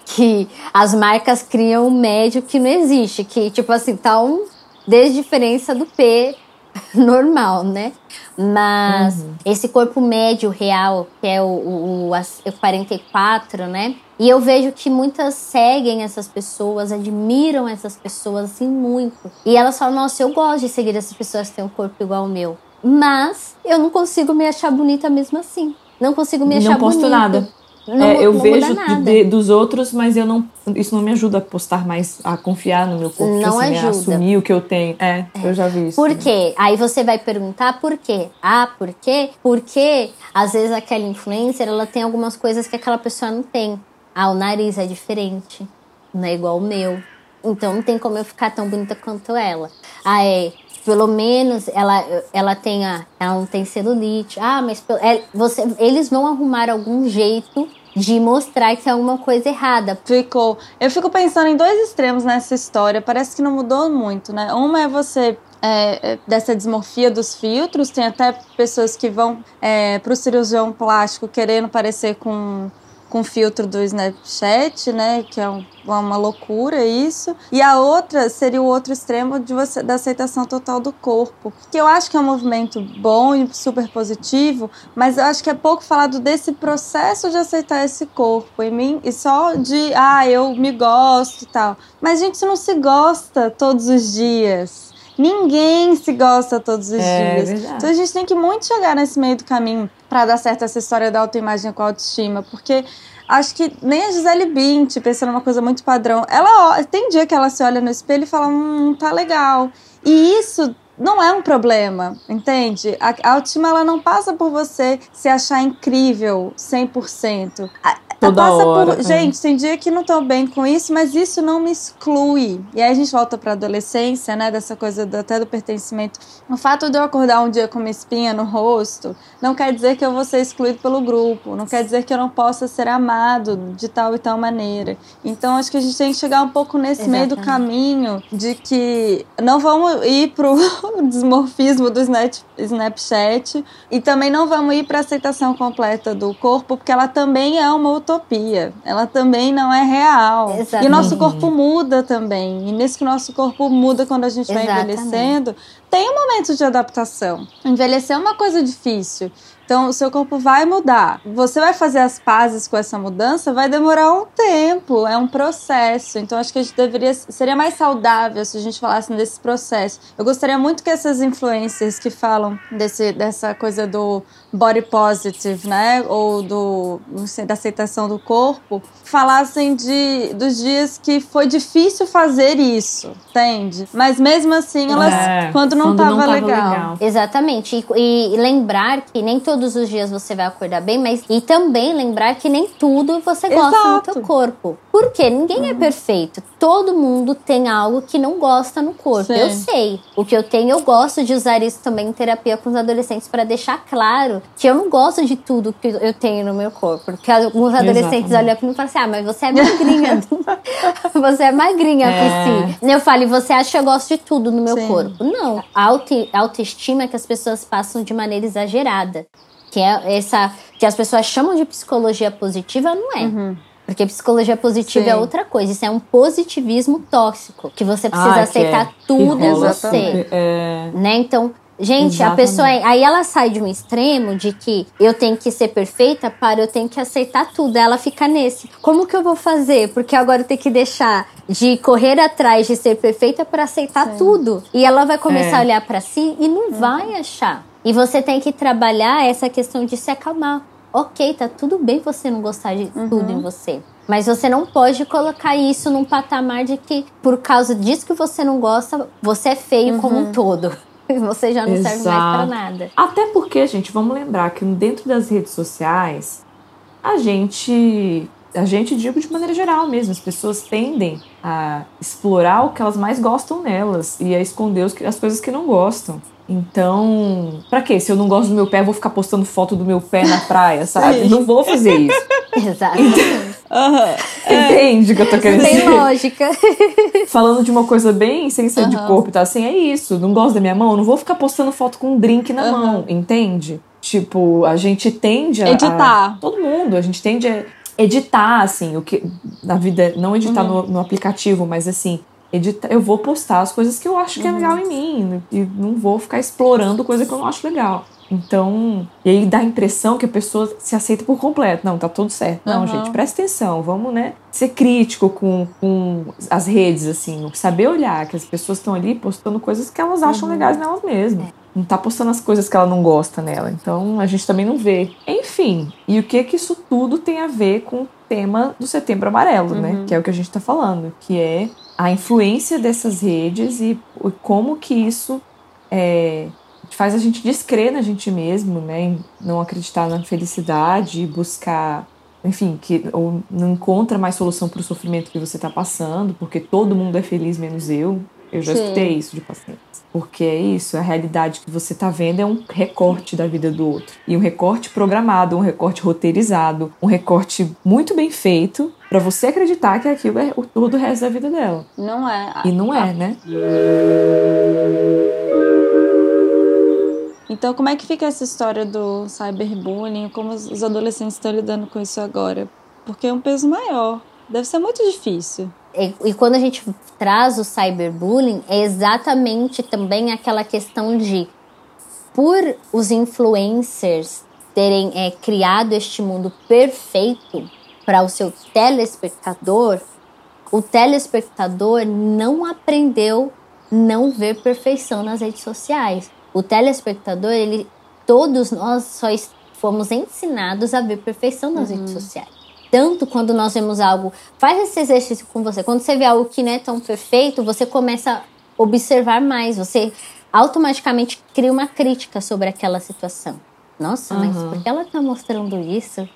Que as marcas criam um médio que não existe, que tipo assim, tá um desde diferença do P normal, né? Mas uhum. esse corpo médio real, que é o, o, o, 44, né? E eu vejo que muitas seguem essas pessoas, admiram essas pessoas assim muito. E elas falam: Nossa, eu gosto de seguir essas pessoas que têm um corpo igual ao meu. Mas eu não consigo me achar bonita mesmo assim. Não consigo me achar bonita. Não posto nada. Não, é, eu vejo de, dos outros, mas eu não. Isso não me ajuda a postar mais, a confiar no meu corpo. Não assim, ajuda. A assumir o que eu tenho. É, é, eu já vi isso. Por quê? Aí você vai perguntar por quê? Ah, por quê? Porque às vezes aquela influencer ela tem algumas coisas que aquela pessoa não tem. Ah, o nariz é diferente. Não é igual o meu. Então não tem como eu ficar tão bonita quanto ela. Ah, é pelo menos ela, ela tenha, ela não tem celulite. Ah, mas é, você, eles vão arrumar algum jeito de mostrar que é alguma coisa errada. Ficou. Eu fico pensando em dois extremos nessa história. Parece que não mudou muito, né? Uma é você é, é, dessa desmorfia dos filtros. Tem até pessoas que vão é, para o cirurgião plástico querendo parecer com com filtro do Snapchat, né? Que é um, uma loucura isso. E a outra seria o outro extremo de você da aceitação total do corpo, que eu acho que é um movimento bom e super positivo, mas eu acho que é pouco falado desse processo de aceitar esse corpo em mim e só de ah, eu me gosto e tal. Mas gente não se gosta todos os dias. Ninguém se gosta todos os é, dias. Verdade. Então a gente tem que muito chegar nesse meio do caminho para dar certo essa história da autoimagem com a autoestima, porque acho que nem a Gisele Bint, pensando numa coisa muito padrão, ela tem dia que ela se olha no espelho e fala, hum, tá legal. E isso não é um problema, entende? A, a autoestima ela não passa por você se achar incrível 100%. A, Toda passa hora, por. É. Gente, tem dia que não tô bem com isso, mas isso não me exclui. E aí a gente volta pra adolescência, né? Dessa coisa do, até do pertencimento. O fato de eu acordar um dia com uma espinha no rosto não quer dizer que eu vou ser excluído pelo grupo. Não quer dizer que eu não possa ser amado de tal e tal maneira. Então acho que a gente tem que chegar um pouco nesse Exatamente. meio do caminho de que não vamos ir pro desmorfismo do Snapchat e também não vamos ir pra aceitação completa do corpo, porque ela também é uma utopia. Ela também não é real. Exatamente. E o nosso corpo muda também. E nesse que o nosso corpo muda quando a gente vai envelhecendo, tem um momento de adaptação. Envelhecer é uma coisa difícil. Então, o seu corpo vai mudar. Você vai fazer as pazes com essa mudança, vai demorar um tempo, é um processo. Então, acho que a gente deveria. Seria mais saudável se a gente falasse desse processo. Eu gostaria muito que essas influencers que falam desse, dessa coisa do body positive, né? Ou do, sei, da aceitação do corpo, falassem de, dos dias que foi difícil fazer isso, entende? Mas mesmo assim, elas. É, quando não estava legal. legal. Exatamente. E, e lembrar que nem todo todos os dias você vai acordar bem, mas e também lembrar que nem tudo você gosta Exato. no teu corpo. Porque ninguém é uhum. perfeito. Todo mundo tem algo que não gosta no corpo. Sim. Eu sei. O que eu tenho, eu gosto de usar isso também em terapia com os adolescentes para deixar claro que eu não gosto de tudo que eu tenho no meu corpo. Porque alguns adolescentes Exatamente. olham para mim e falam assim: "Ah, mas você é magrinha. você é magrinha é. por si". Eu falo: "E você acha que eu gosto de tudo no meu Sim. corpo?". Não. A autoestima é que as pessoas passam de maneira exagerada que é essa que as pessoas chamam de psicologia positiva, não é. Uhum. Porque psicologia positiva é Sim. é outra coisa. Isso é um positivismo tóxico. Que você precisa ah, aceitar é. tudo em você. É... Né? Então, gente, Exatamente. a pessoa. Aí ela sai de um extremo de que eu tenho que ser perfeita para eu tenho que aceitar tudo. Ela fica nesse. Como que eu vou fazer? Porque agora eu tenho que deixar de correr atrás de ser perfeita para aceitar Sim. tudo. E ela vai começar é. a olhar para si e não vai achar. E você tem que trabalhar essa questão de se acalmar. Ok, tá tudo bem você não gostar de uhum. tudo em você. Mas você não pode colocar isso num patamar de que, por causa disso que você não gosta, você é feio uhum. como um todo. Você já não Exato. serve mais pra nada. Até porque, gente, vamos lembrar que dentro das redes sociais, a gente. A gente, digo de maneira geral mesmo, as pessoas tendem a explorar o que elas mais gostam nelas e a esconder as coisas que não gostam. Então, pra quê? Se eu não gosto do meu pé, eu vou ficar postando foto do meu pé na praia, sabe? não vou fazer isso. Exato. Uhum. Entende o que eu tô querendo dizer? Tem lógica. Falando de uma coisa bem sem ser uhum. de corpo, tá? Assim, é isso. Não gosto da minha mão, não vou ficar postando foto com um drink na uhum. mão, entende? Tipo, a gente tende a. Editar. A, todo mundo, a gente tende a editar, assim, o que. Na vida, não editar uhum. no, no aplicativo, mas assim, editar, eu vou postar as coisas que eu acho que é legal em mim e não vou ficar explorando coisa que eu não acho legal. Então, e aí dá a impressão que a pessoa se aceita por completo. Não, tá tudo certo. Não, uhum. gente, presta atenção. Vamos, né, ser crítico com, com as redes, assim. Saber olhar que as pessoas estão ali postando coisas que elas acham uhum. legais nelas mesmas. É. Não tá postando as coisas que ela não gosta nela. Então, a gente também não vê. Enfim, e o que que isso tudo tem a ver com o tema do Setembro Amarelo, né? uhum. né? Que é o que a gente tá falando. Que é a influência dessas redes e como que isso é, faz a gente descrer na gente mesmo, né? Não acreditar na felicidade, buscar, enfim, que ou não encontra mais solução para o sofrimento que você está passando, porque todo mundo é feliz menos eu. Eu já Sim. escutei isso de pacientes. Porque é isso, a realidade que você está vendo é um recorte da vida do outro. E um recorte programado, um recorte roteirizado, um recorte muito bem feito para você acreditar que aquilo é o todo o resto da vida dela. Não é. E não é, né? Então, como é que fica essa história do cyberbullying? Como os adolescentes estão lidando com isso agora? Porque é um peso maior. Deve ser muito difícil. E, e quando a gente traz o cyberbullying, é exatamente também aquela questão de, por os influencers terem é, criado este mundo perfeito para o seu telespectador, o telespectador não aprendeu não ver perfeição nas redes sociais. O telespectador, ele, todos nós só fomos ensinados a ver perfeição nas uhum. redes sociais. Tanto quando nós vemos algo, faz esse exercício com você. Quando você vê algo que não é tão perfeito, você começa a observar mais. Você automaticamente cria uma crítica sobre aquela situação. Nossa, uhum. mas por que ela está mostrando isso?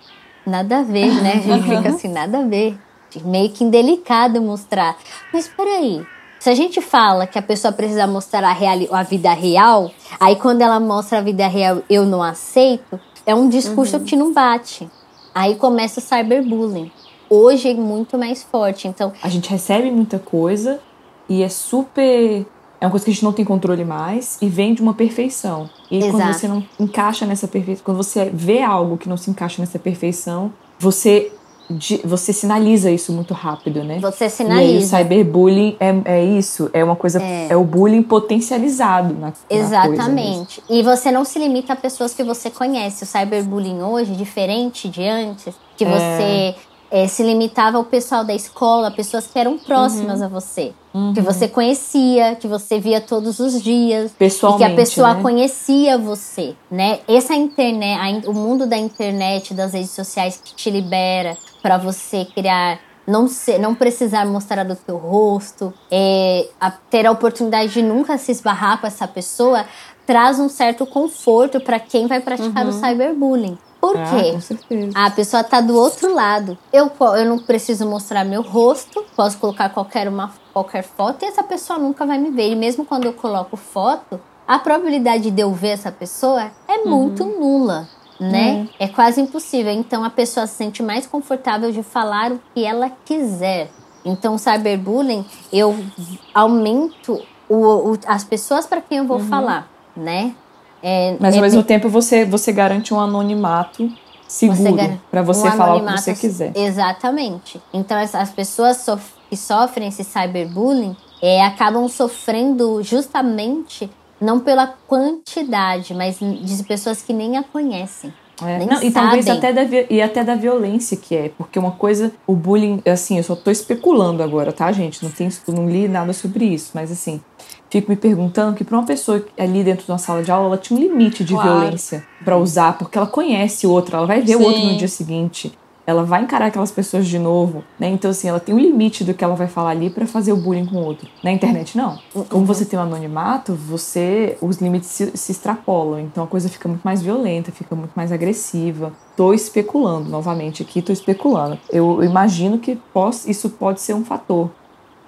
Nada a ver, né? A gente fica assim, nada a ver meio que indelicado mostrar. Mas peraí, se a gente fala que a pessoa precisa mostrar a, real, a vida real, aí quando ela mostra a vida real eu não aceito, é um discurso uhum. que não bate. Aí começa o cyberbullying. Hoje é muito mais forte, então... A gente recebe muita coisa e é super... É uma coisa que a gente não tem controle mais e vem de uma perfeição. E aí, quando você não encaixa nessa perfeição, quando você vê algo que não se encaixa nessa perfeição, você de, você sinaliza isso muito rápido, né? Você sinaliza. E aí, o cyberbullying é, é isso, é uma coisa, é, é o bullying potencializado na, Exatamente. Na e você não se limita a pessoas que você conhece. O cyberbullying hoje, diferente de antes, que é. você é, se limitava ao pessoal da escola, pessoas que eram próximas uhum. a você. Uhum. Que você conhecia, que você via todos os dias. Pessoalmente. E que a pessoa né? conhecia você, né? Essa internet, a, o mundo da internet, das redes sociais que te libera para você criar não, ser, não precisar mostrar do teu rosto, é, a, ter a oportunidade de nunca se esbarrar com essa pessoa, traz um certo conforto para quem vai praticar uhum. o cyberbullying. Por ah, quê? Com certeza. A pessoa tá do outro lado. Eu, eu não preciso mostrar meu rosto, posso colocar qualquer, uma, qualquer foto e essa pessoa nunca vai me ver. E mesmo quando eu coloco foto, a probabilidade de eu ver essa pessoa é uhum. muito nula, né? Uhum. É quase impossível. Então a pessoa se sente mais confortável de falar o que ela quiser. Então, o cyberbullying, eu aumento o, o as pessoas para quem eu vou uhum. falar, né? É, Mas ao é mesmo tempo você, você garante um anonimato seguro para você, um falar o que você quiser. Exatamente. Então as, as pessoas sof que sofrem esse cyberbullying é, acabam sofrendo justamente não pela quantidade, mas de pessoas que nem a conhecem. É. Não, e talvez até da, e até da violência que é, porque uma coisa, o bullying, assim, eu só tô especulando agora, tá, gente? Não, tem, não li nada sobre isso, mas assim, fico me perguntando que para uma pessoa ali dentro de uma sala de aula, ela tinha um limite de claro. violência para usar, porque ela conhece o outro, ela vai ver Sim. o outro no dia seguinte, ela vai encarar aquelas pessoas de novo, né? Então assim, ela tem um limite do que ela vai falar ali para fazer o bullying com o outro. Na internet não. Como você tem um anonimato, você os limites se, se extrapolam, então a coisa fica muito mais violenta, fica muito mais agressiva. Tô especulando novamente aqui, tô especulando. Eu imagino que posso, isso pode ser um fator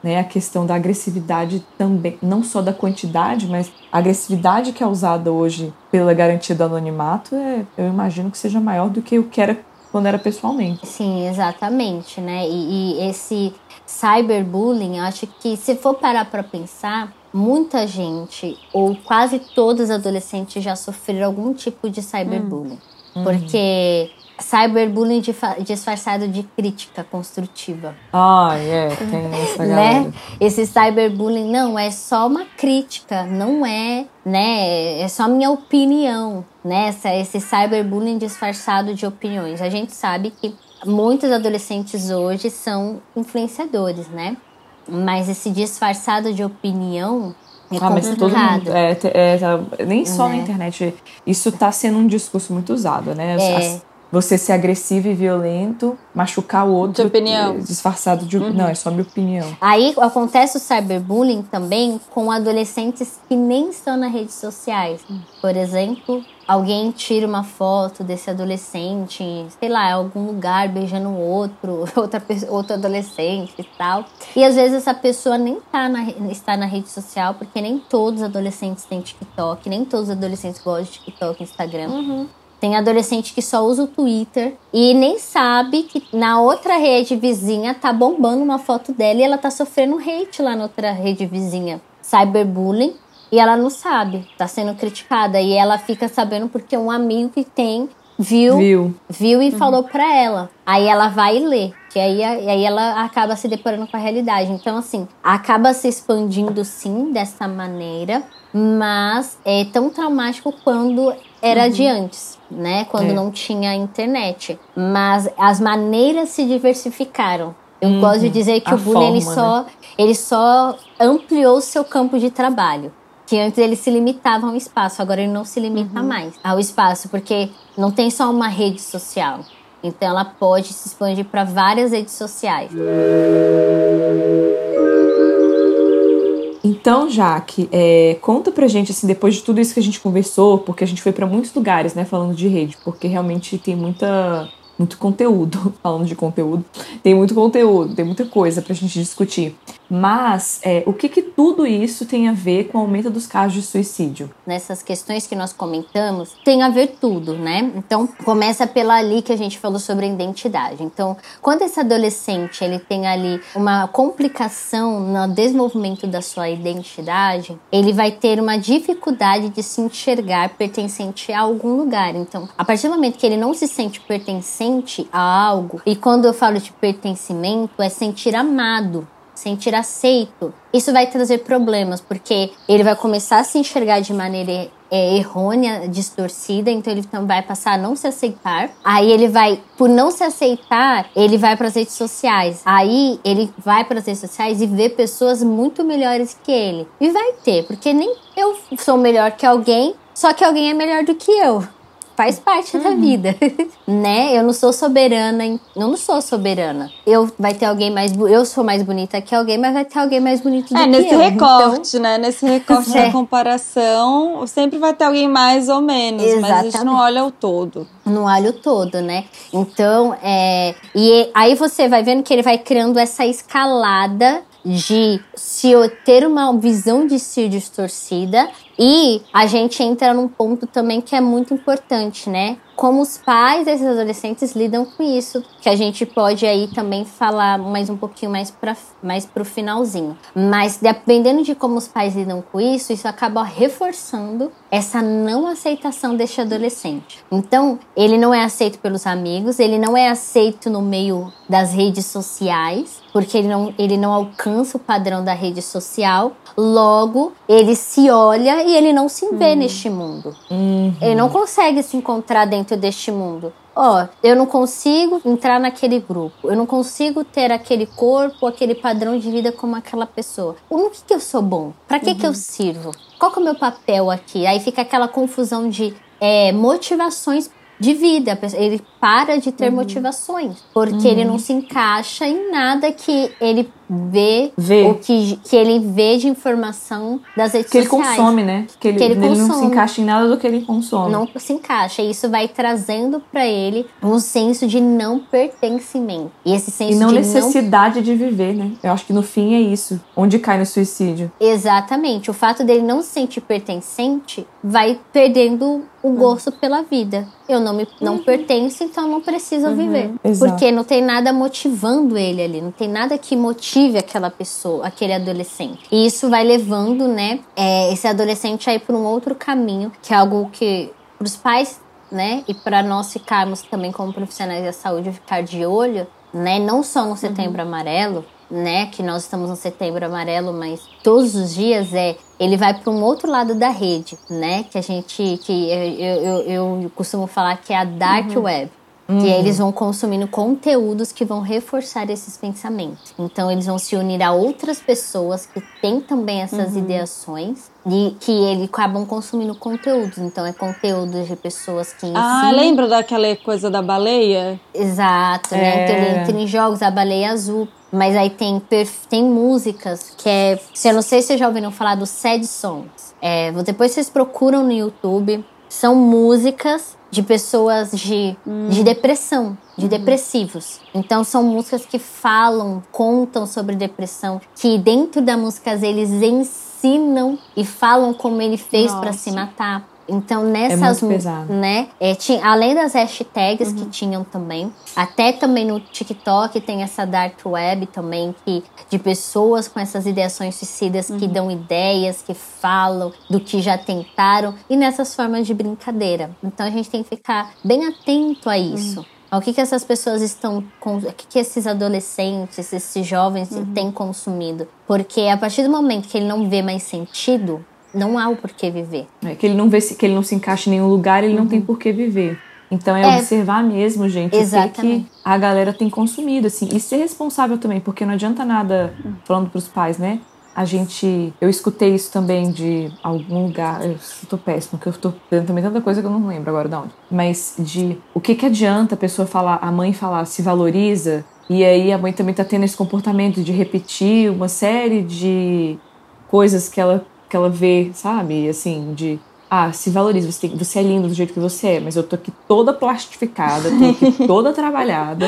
né, a questão da agressividade também, não só da quantidade, mas a agressividade que é usada hoje pela garantia do anonimato, é, eu imagino que seja maior do que o que era quando era pessoalmente. Sim, exatamente, né? E, e esse cyberbullying, acho que se for parar para pensar, muita gente ou quase todos os adolescentes já sofreram algum tipo de cyberbullying. Hum. Porque cyberbullying disfarçado de crítica construtiva. Ah, é, tem essa né? Esse cyberbullying não é só uma crítica, não é, né? É só minha opinião, né? Esse cyberbullying disfarçado de opiniões. A gente sabe que muitos adolescentes hoje são influenciadores, né? Mas esse disfarçado de opinião é ah, mas todo mundo. É, é, é, nem só né? na internet. Isso está sendo um discurso muito usado, né? É. As, você ser agressivo e violento, machucar o outro. De opinião. Disfarçado de. Uhum. Não, é só minha opinião. Aí acontece o cyberbullying também com adolescentes que nem estão nas redes sociais. Por exemplo, alguém tira uma foto desse adolescente, sei lá, em algum lugar beijando outro, outra outro adolescente e tal. E às vezes essa pessoa nem tá na, está na rede social, porque nem todos os adolescentes têm TikTok, nem todos os adolescentes gostam de TikTok e Instagram. Uhum. Tem adolescente que só usa o Twitter e nem sabe que na outra rede vizinha tá bombando uma foto dela e ela tá sofrendo hate lá na outra rede vizinha. Cyberbullying e ela não sabe, tá sendo criticada. E ela fica sabendo porque um amigo que tem viu, Viu. viu e falou pra ela. Aí ela vai e lê, que aí, aí ela acaba se deparando com a realidade. Então, assim, acaba se expandindo sim dessa maneira, mas é tão traumático quando era de antes, né? Quando É. não tinha internet. Mas as maneiras se diversificaram. Eu gosto de dizer que A o bullying ele forma, só, ele só ampliou seu campo de trabalho. Que antes ele se limitava a um espaço, agora ele não se limita mais ao espaço, porque não tem só uma rede social. Então ela pode se expandir para várias redes sociais. Então, Jaque, é, conta pra gente, assim, depois de tudo isso que a gente conversou, porque a gente foi pra muitos lugares, né, falando de rede, porque realmente tem muita, muito conteúdo, falando de conteúdo, tem muito conteúdo, tem muita coisa pra gente discutir. Mas, é, o que que tudo isso tem a ver com o aumento dos casos de suicídio? nessas questões que nós comentamos, tem a ver tudo, né? Então, começa pela ali que a gente falou sobre a identidade. Então, quando esse adolescente, ele tem ali uma complicação no desenvolvimento da sua identidade, ele vai ter uma dificuldade de se enxergar pertencente a algum lugar. Então, a partir do momento que ele não se sente pertencente a algo, e quando eu falo de pertencimento, é sentir amado, sentir aceito, isso vai trazer problemas, porque ele vai começar a se enxergar de maneira é, errônea, distorcida, então ele então vai passar a não se aceitar. Aí ele vai, por não se aceitar, ele vai para as redes sociais. Aí ele vai para as redes sociais e vê pessoas muito melhores que ele. E vai ter, porque nem eu sou melhor que alguém, só que alguém é melhor do que eu faz parte da vida, né? Eu não sou soberana, eu não sou soberana. Eu vai ter alguém mais, eu sou mais bonita que alguém, mas vai ter alguém mais bonito do É, que nesse eu. recorte, né? Nesse recorte É. da comparação, sempre vai ter alguém mais ou menos, mas a gente Exatamente. não olha o todo. no alho todo, né? Então, é, e aí você vai vendo que ele vai criando essa escalada de se ter uma visão de si distorcida e a gente entra num ponto também que é muito importante, né? Como os pais desses adolescentes lidam com isso, que a gente pode aí também falar mais um pouquinho mais para mais pro finalzinho. Mas dependendo de como os pais lidam com isso, isso acaba reforçando essa não aceitação deste adolescente. Então, ele não é aceito pelos amigos, ele não é aceito no meio das redes sociais, porque ele não, ele não alcança o padrão da rede social. Logo, ele se olha e ele não se vê neste mundo. Ele não consegue se encontrar dentro deste mundo. Ó, eu não consigo entrar naquele grupo. Eu não consigo ter aquele corpo, aquele padrão de vida como aquela pessoa. No que, que eu sou bom? Pra que, que eu sirvo? Qual que é o meu papel aqui? Aí fica aquela confusão de é, motivações de vida. Ele para de ter motivações. Porque ele não se encaixa em nada que ele vê, Vê. ou que, que ele vê de informação das redes Que ele sociais. consome, né? Que ele, Que ele ele não se consome. encaixa em nada do que ele consome. não se encaixa. E isso vai trazendo pra ele um senso de não pertencimento. E esse senso E não de necessidade de viver, né? Eu acho que no fim é isso. Onde cai no suicídio. não. Exatamente. O fato dele não se sentir pertencente vai perdendo o gosto pela vida. Eu não me não pertenço, então não preciso viver. Exato. Porque não tem nada motivando ele ali, não tem nada que motive aquela pessoa, aquele adolescente. E isso vai levando, né, é, esse adolescente aí por um outro caminho, que é algo que para os pais, né, e para nós ficarmos também como profissionais da saúde ficar de olho, né, não só no Setembro Amarelo, né, que nós estamos no Setembro Amarelo, mas todos os dias é ele vai para um outro lado da rede, né, que a gente que eu, eu, eu, eu costumo falar que é a dark web. Que eles vão consumindo conteúdos que vão reforçar esses pensamentos. Então, eles vão se unir a outras pessoas que têm também essas ideações e que eles acabam consumindo conteúdos. Então, é conteúdo de pessoas que Ah, ensinam. lembra daquela coisa da baleia? Exato, né? Então, ele entra em jogos, a baleia azul. Mas aí tem, tem músicas que é. Se eu não sei se vocês já ouviram falar dos sad songs. É, depois vocês procuram no YouTube. São músicas de pessoas de, de depressão, de depressivos. Então são músicas que falam, contam sobre depressão, que dentro das músicas eles ensinam e falam como ele fez para se matar. Então, nessas. É muito pesado. Né, é, tinha, além das hashtags uhum. que tinham também, até também no TikTok tem essa dark web também, que, de pessoas com essas ideações suicidas uhum. que dão ideias, que falam do que já tentaram, e nessas formas de brincadeira. Então, a gente tem que ficar bem atento a isso. Uhum ao que, que essas pessoas estão com, o que, que esses adolescentes, esses jovens uhum. têm consumido. Porque a partir do momento que ele não vê mais sentido, não há o porquê viver. É, que ele não vê se, que ele não se encaixa em nenhum lugar, ele uhum. não tem porquê viver. Então é, é, observar mesmo, gente, o que a galera tem consumido, assim, e ser responsável também, porque não adianta nada, uhum. falando para os pais, né? A gente. Eu escutei isso também de algum lugar. Eu estou péssimo, porque eu estou vendo também tanta coisa que eu não lembro agora de onde. Mas de o que, que adianta a pessoa falar, a mãe falar, se valoriza, e aí a mãe também está tendo esse comportamento de repetir uma série de coisas que ela que ela vê, sabe? Assim, de ah, se valoriza, você, tem, você é lindo do jeito que você é, mas eu tô aqui toda plastificada, tô aqui toda trabalhada.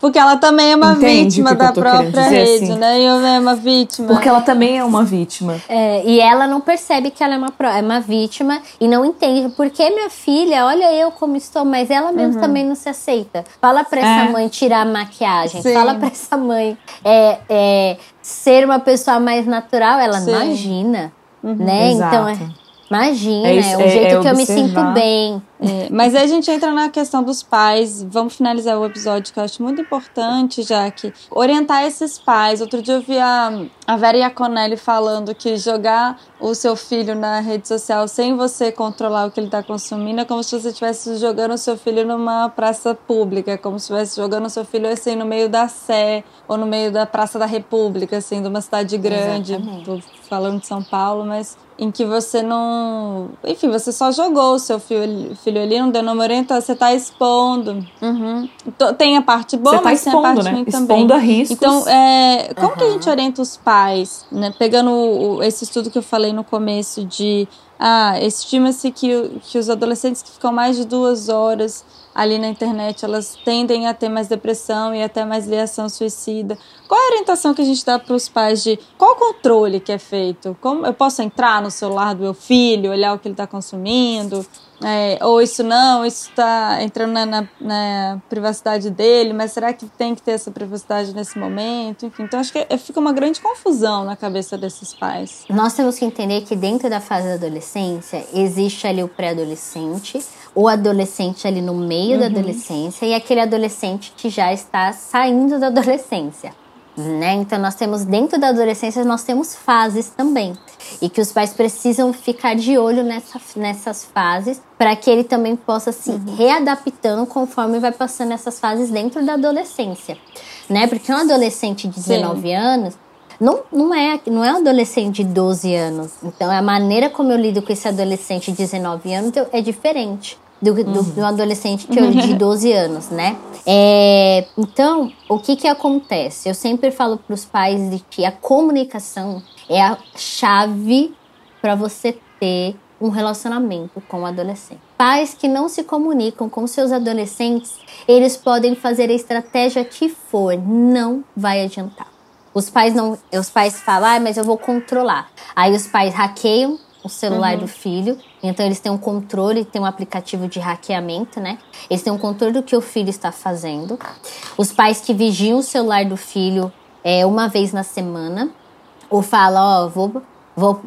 Porque ela também é uma Entende vítima da própria rede, assim? né? Eu é uma vítima. Porque ela também é uma vítima. É, e ela não percebe que ela é uma, é uma vítima e não entende. Porque minha filha, olha eu como estou, mas ela mesmo uhum. também não se aceita. Fala pra essa é. mãe tirar a maquiagem. Sim. Fala pra essa mãe é, é, ser uma pessoa mais natural. Ela Sim. imagina. Uhum. Né? Exato. Então, é, imagina, é, isso, é o jeito é, que eu me sinto bem. É, mas aí a gente entra na questão dos pais. Vamos finalizar o episódio que eu acho muito importante, já que orientar esses pais. Outro dia eu vi a, a Vera Iaconelli falando que jogar o seu filho na rede social sem você controlar o que ele está consumindo é como se você estivesse jogando o seu filho numa praça pública, é como se estivesse jogando o seu filho assim no meio da Sé ou no meio da Praça da República, assim, de uma cidade grande. Tô falando de São Paulo, mas em que você não. Enfim, você só jogou o seu filho filho ali, não deu número, então você tá expondo. Uhum. Tem a parte boa, tá mas expondo, tem a parte né? ruim também. Expondo a riscos. Então, é, como uhum. que a gente orienta os pais, né? Pegando o, esse estudo que eu falei no começo de ah, estima-se que, que os adolescentes que ficam mais de duas horas ali na internet, elas tendem a ter mais depressão e até mais liação suicida. Qual a orientação que a gente dá para os pais de qual controle que é feito? Como eu posso entrar no celular do meu filho, olhar o que ele está consumindo? É, ou isso não, isso está entrando na, na, na, privacidade dele, mas será que tem que ter essa privacidade nesse momento? Enfim, então acho que é, fica uma grande confusão na cabeça desses pais. Nós temos que entender que dentro da fase da adolescência existe ali o pré-adolescente, o adolescente ali no meio uhum. da adolescência e aquele adolescente que já está saindo da adolescência. Né? Então nós temos dentro da adolescência nós temos fases também e que os pais precisam ficar de olho nessa, nessas fases para que ele também possa se uhum. readaptando conforme vai passando essas fases dentro da adolescência, né? Porque um adolescente de 19 Sim. anos não, não, é, não é um adolescente de 12 anos. Então, a maneira como eu lido com esse adolescente de 19 anos é diferente do, uhum. do, do, adolescente eu, de 12 anos, né? É, então, o que que acontece? Eu sempre falo para os pais de que a comunicação é a chave para você ter um relacionamento com o adolescente. Pais que não se comunicam com seus adolescentes, eles podem fazer a estratégia que for, não vai adiantar. Os pais não, os pais falam, ah, mas eu vou controlar. Aí os pais hackeiam o celular uhum. do filho. Então eles têm um controle, tem um aplicativo de hackeamento, né? Eles têm um controle do que o filho está fazendo. Os pais que vigiam o celular do filho é, uma vez na semana, ou falam, ó, oh, vou, vou,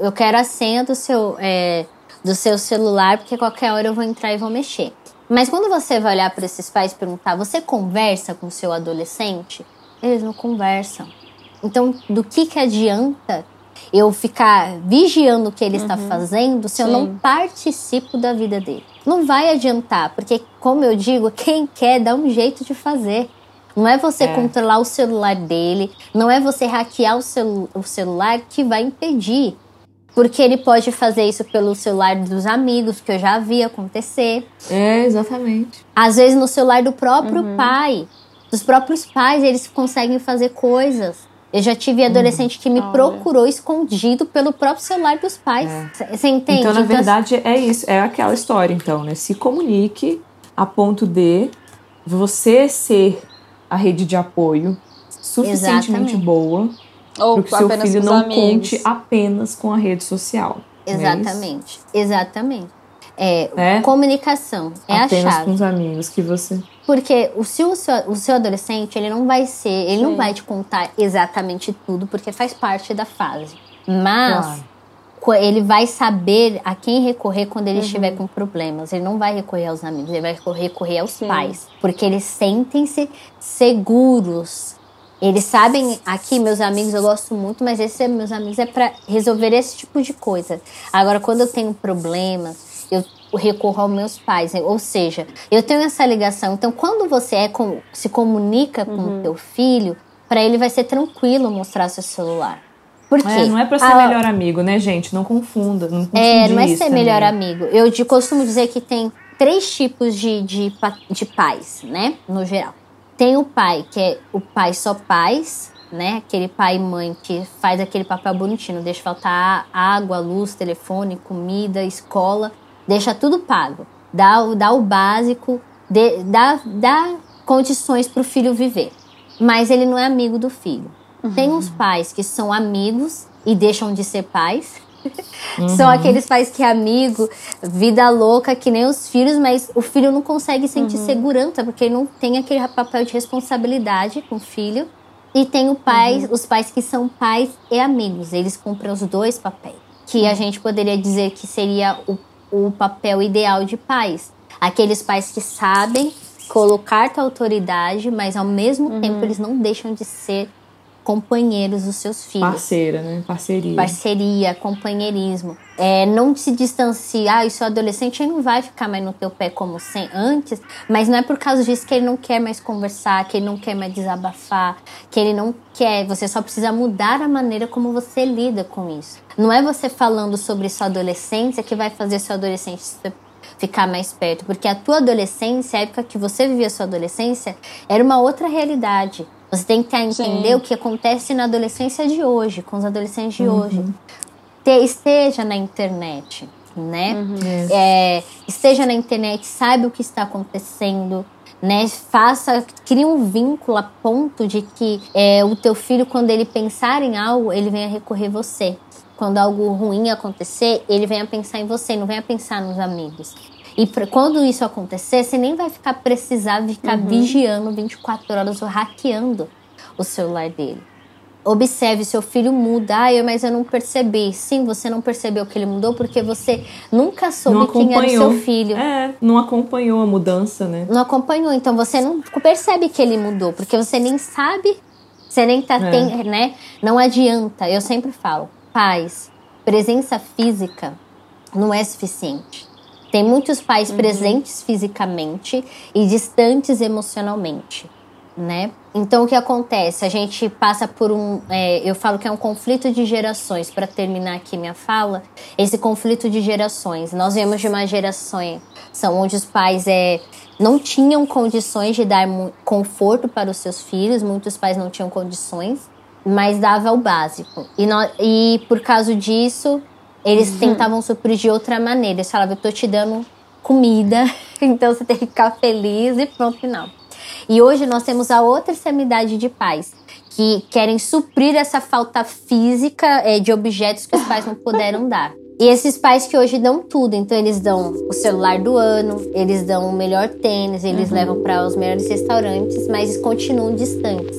eu quero a senha do seu, é, do seu celular, porque qualquer hora eu vou entrar e vou mexer. Mas quando você vai olhar para esses pais e perguntar, você conversa com o seu adolescente? Eles não conversam. Então, do que, que adianta eu ficar vigiando o que ele uhum. está fazendo se Sim. eu não participo da vida dele. Não vai adiantar, porque, como eu digo, quem quer dá um jeito de fazer. Não é você é. controlar o celular dele, não é você hackear o, celu o celular que vai impedir. Porque ele pode fazer isso pelo celular dos amigos, que eu já vi acontecer. É, exatamente. Às vezes no celular do próprio uhum. pai. Dos próprios pais, eles conseguem fazer coisas. Eu já tive uhum. adolescente que me Olha. procurou escondido pelo próprio celular dos pais. Você é. entende? Então, na então, verdade, é isso. É aquela história, então, né? Se comunique a ponto de você ser a rede de apoio suficientemente Exatamente. boa para que seu filho não amigos. conte apenas com a rede social. Exatamente. É Exatamente. É, é? comunicação é Apenas a chave. com os amigos que você. Porque o seu, o seu adolescente, ele não vai ser, ele Sim. não vai te contar exatamente tudo, porque faz parte da fase. Mas claro. ele vai saber a quem recorrer quando ele uhum. estiver com problemas. Ele não vai recorrer aos amigos, ele vai recorrer aos Sim. pais. Porque eles sentem-se seguros. Eles sabem, aqui, meus amigos, eu gosto muito, mas esses meus amigos é para resolver esse tipo de coisa. Agora, quando eu tenho problemas, eu recorro aos meus pais. Ou seja, eu tenho essa ligação. Então, quando você é com, se comunica com uhum. o teu filho, para ele vai ser tranquilo mostrar seu celular. Por quê? É, não é para ser ah, melhor amigo, né, gente? Não confunda. Não é, não é ser também. melhor amigo. Eu de, costumo dizer que tem três tipos de, de, de pais, né? No geral. Tem o pai, que é o pai só pais, né? Aquele pai e mãe que faz aquele papel bonitinho, deixa faltar água, luz, telefone, comida, escola, deixa tudo pago. Dá, dá o básico, de, dá, dá condições para o filho viver. Mas ele não é amigo do filho. Uhum. Tem uns pais que são amigos e deixam de ser pais. Uhum. São aqueles pais que é amigo, vida louca, que nem os filhos, mas o filho não consegue sentir uhum. segurança, porque não tem aquele papel de responsabilidade com o filho. E tem o pai, uhum. os pais que são pais e amigos, eles cumprem os dois papéis. Que a uhum. gente poderia dizer que seria o, o papel ideal de pais. Aqueles pais que sabem colocar tua autoridade, mas ao mesmo uhum. tempo eles não deixam de ser companheiros dos seus filhos. Parceira, né? Parceria. Parceria, companheirismo. É, não se distanciar, ah, e seu adolescente ele não vai ficar mais no teu pé como sem, antes, mas não é por causa disso que ele não quer mais conversar, que ele não quer mais desabafar, que ele não quer. Você só precisa mudar a maneira como você lida com isso. Não é você falando sobre sua adolescência que vai fazer seu adolescente ficar mais perto, porque a tua adolescência, a época que você vivia a sua adolescência, era uma outra realidade. Você tem que entender Sim. o que acontece na adolescência de hoje, com os adolescentes de uhum. hoje. Te, esteja na internet, né? Uhum. É, esteja na internet, saiba o que está acontecendo, né? Faça, crie um vínculo a ponto de que é, o teu filho, quando ele pensar em algo, ele venha recorrer a você. Quando algo ruim acontecer, ele venha pensar em você, não venha pensar nos amigos. E pra, quando isso acontecer, você nem vai ficar precisar ficar uhum. vigiando 24 horas ou hackeando o celular dele. Observe, seu filho muda. Ah, mas eu não percebi. Sim, você não percebeu que ele mudou porque você nunca soube quem era o seu filho. É, não acompanhou a mudança, né? Não acompanhou. Então você não percebe que ele mudou, porque você nem sabe, você nem tá. É. Tem, né? Não adianta. Eu sempre falo, pais, presença física não é suficiente. Tem muitos pais uhum. presentes fisicamente e distantes emocionalmente, né? Então o que acontece? A gente passa por um, é, eu falo que é um conflito de gerações. Para terminar aqui minha fala, esse conflito de gerações. Nós vemos de uma geração são onde os pais é, não tinham condições de dar conforto para os seus filhos. Muitos pais não tinham condições, mas dava o básico. E, no, e por causa disso eles uhum. tentavam suprir de outra maneira. Eles falavam, eu tô te dando comida, então você tem que ficar feliz e pronto, final. E hoje nós temos a outra extremidade de pais que querem suprir essa falta física é, de objetos que os pais não puderam dar. E esses pais que hoje dão tudo, então eles dão o celular do ano, eles dão o melhor tênis, eles uhum. levam para os melhores restaurantes, mas continuam distantes.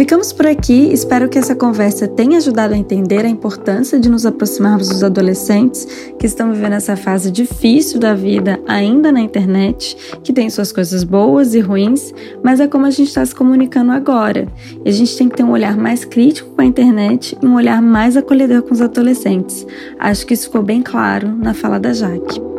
Ficamos por aqui, espero que essa conversa tenha ajudado a entender a importância de nos aproximarmos dos adolescentes que estão vivendo essa fase difícil da vida ainda na internet, que tem suas coisas boas e ruins, mas é como a gente está se comunicando agora. E a gente tem que ter um olhar mais crítico com a internet e um olhar mais acolhedor com os adolescentes. Acho que isso ficou bem claro na fala da Jaque.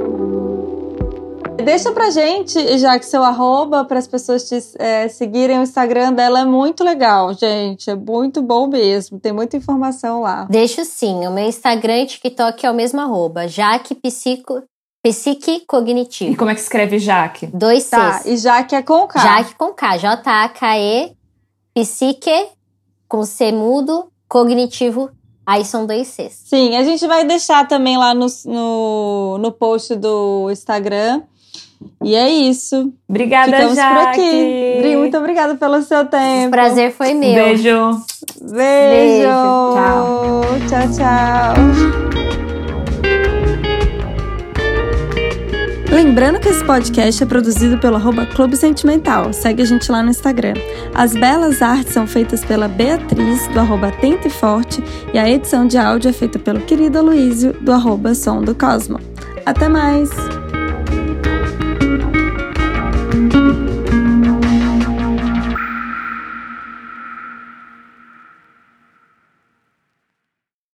Deixa pra gente, já que seu arroba, para as pessoas te é, seguirem o Instagram dela é muito legal, gente. É muito bom mesmo. Tem muita informação lá. Deixo sim. O meu Instagram e TikTok é o mesmo arroba. Jaque Psico. Psique Cognitivo. E como é que escreve Jaque? Dois tá, Cs. E Jaque é com K. Jaque com K. J-A-K-E. Psique com C mudo. Cognitivo Aí são dois Cs. Sim, a gente vai deixar também lá no, no, no post do Instagram E é isso. Obrigada, Ficamos Jaque. por aqui. Muito obrigada pelo seu tempo. O prazer foi meu. Beijo. Beijo. Beijo. Tchau. Tchau, tchau. Lembrando que esse podcast é produzido pelo arroba Clube Sentimental. Segue a gente lá no Instagram. As belas artes são feitas pela Beatriz, do arroba Atento e Forte, e a edição de áudio é feita pelo querido Aloysio, do arroba Som do Cosmo. Até mais!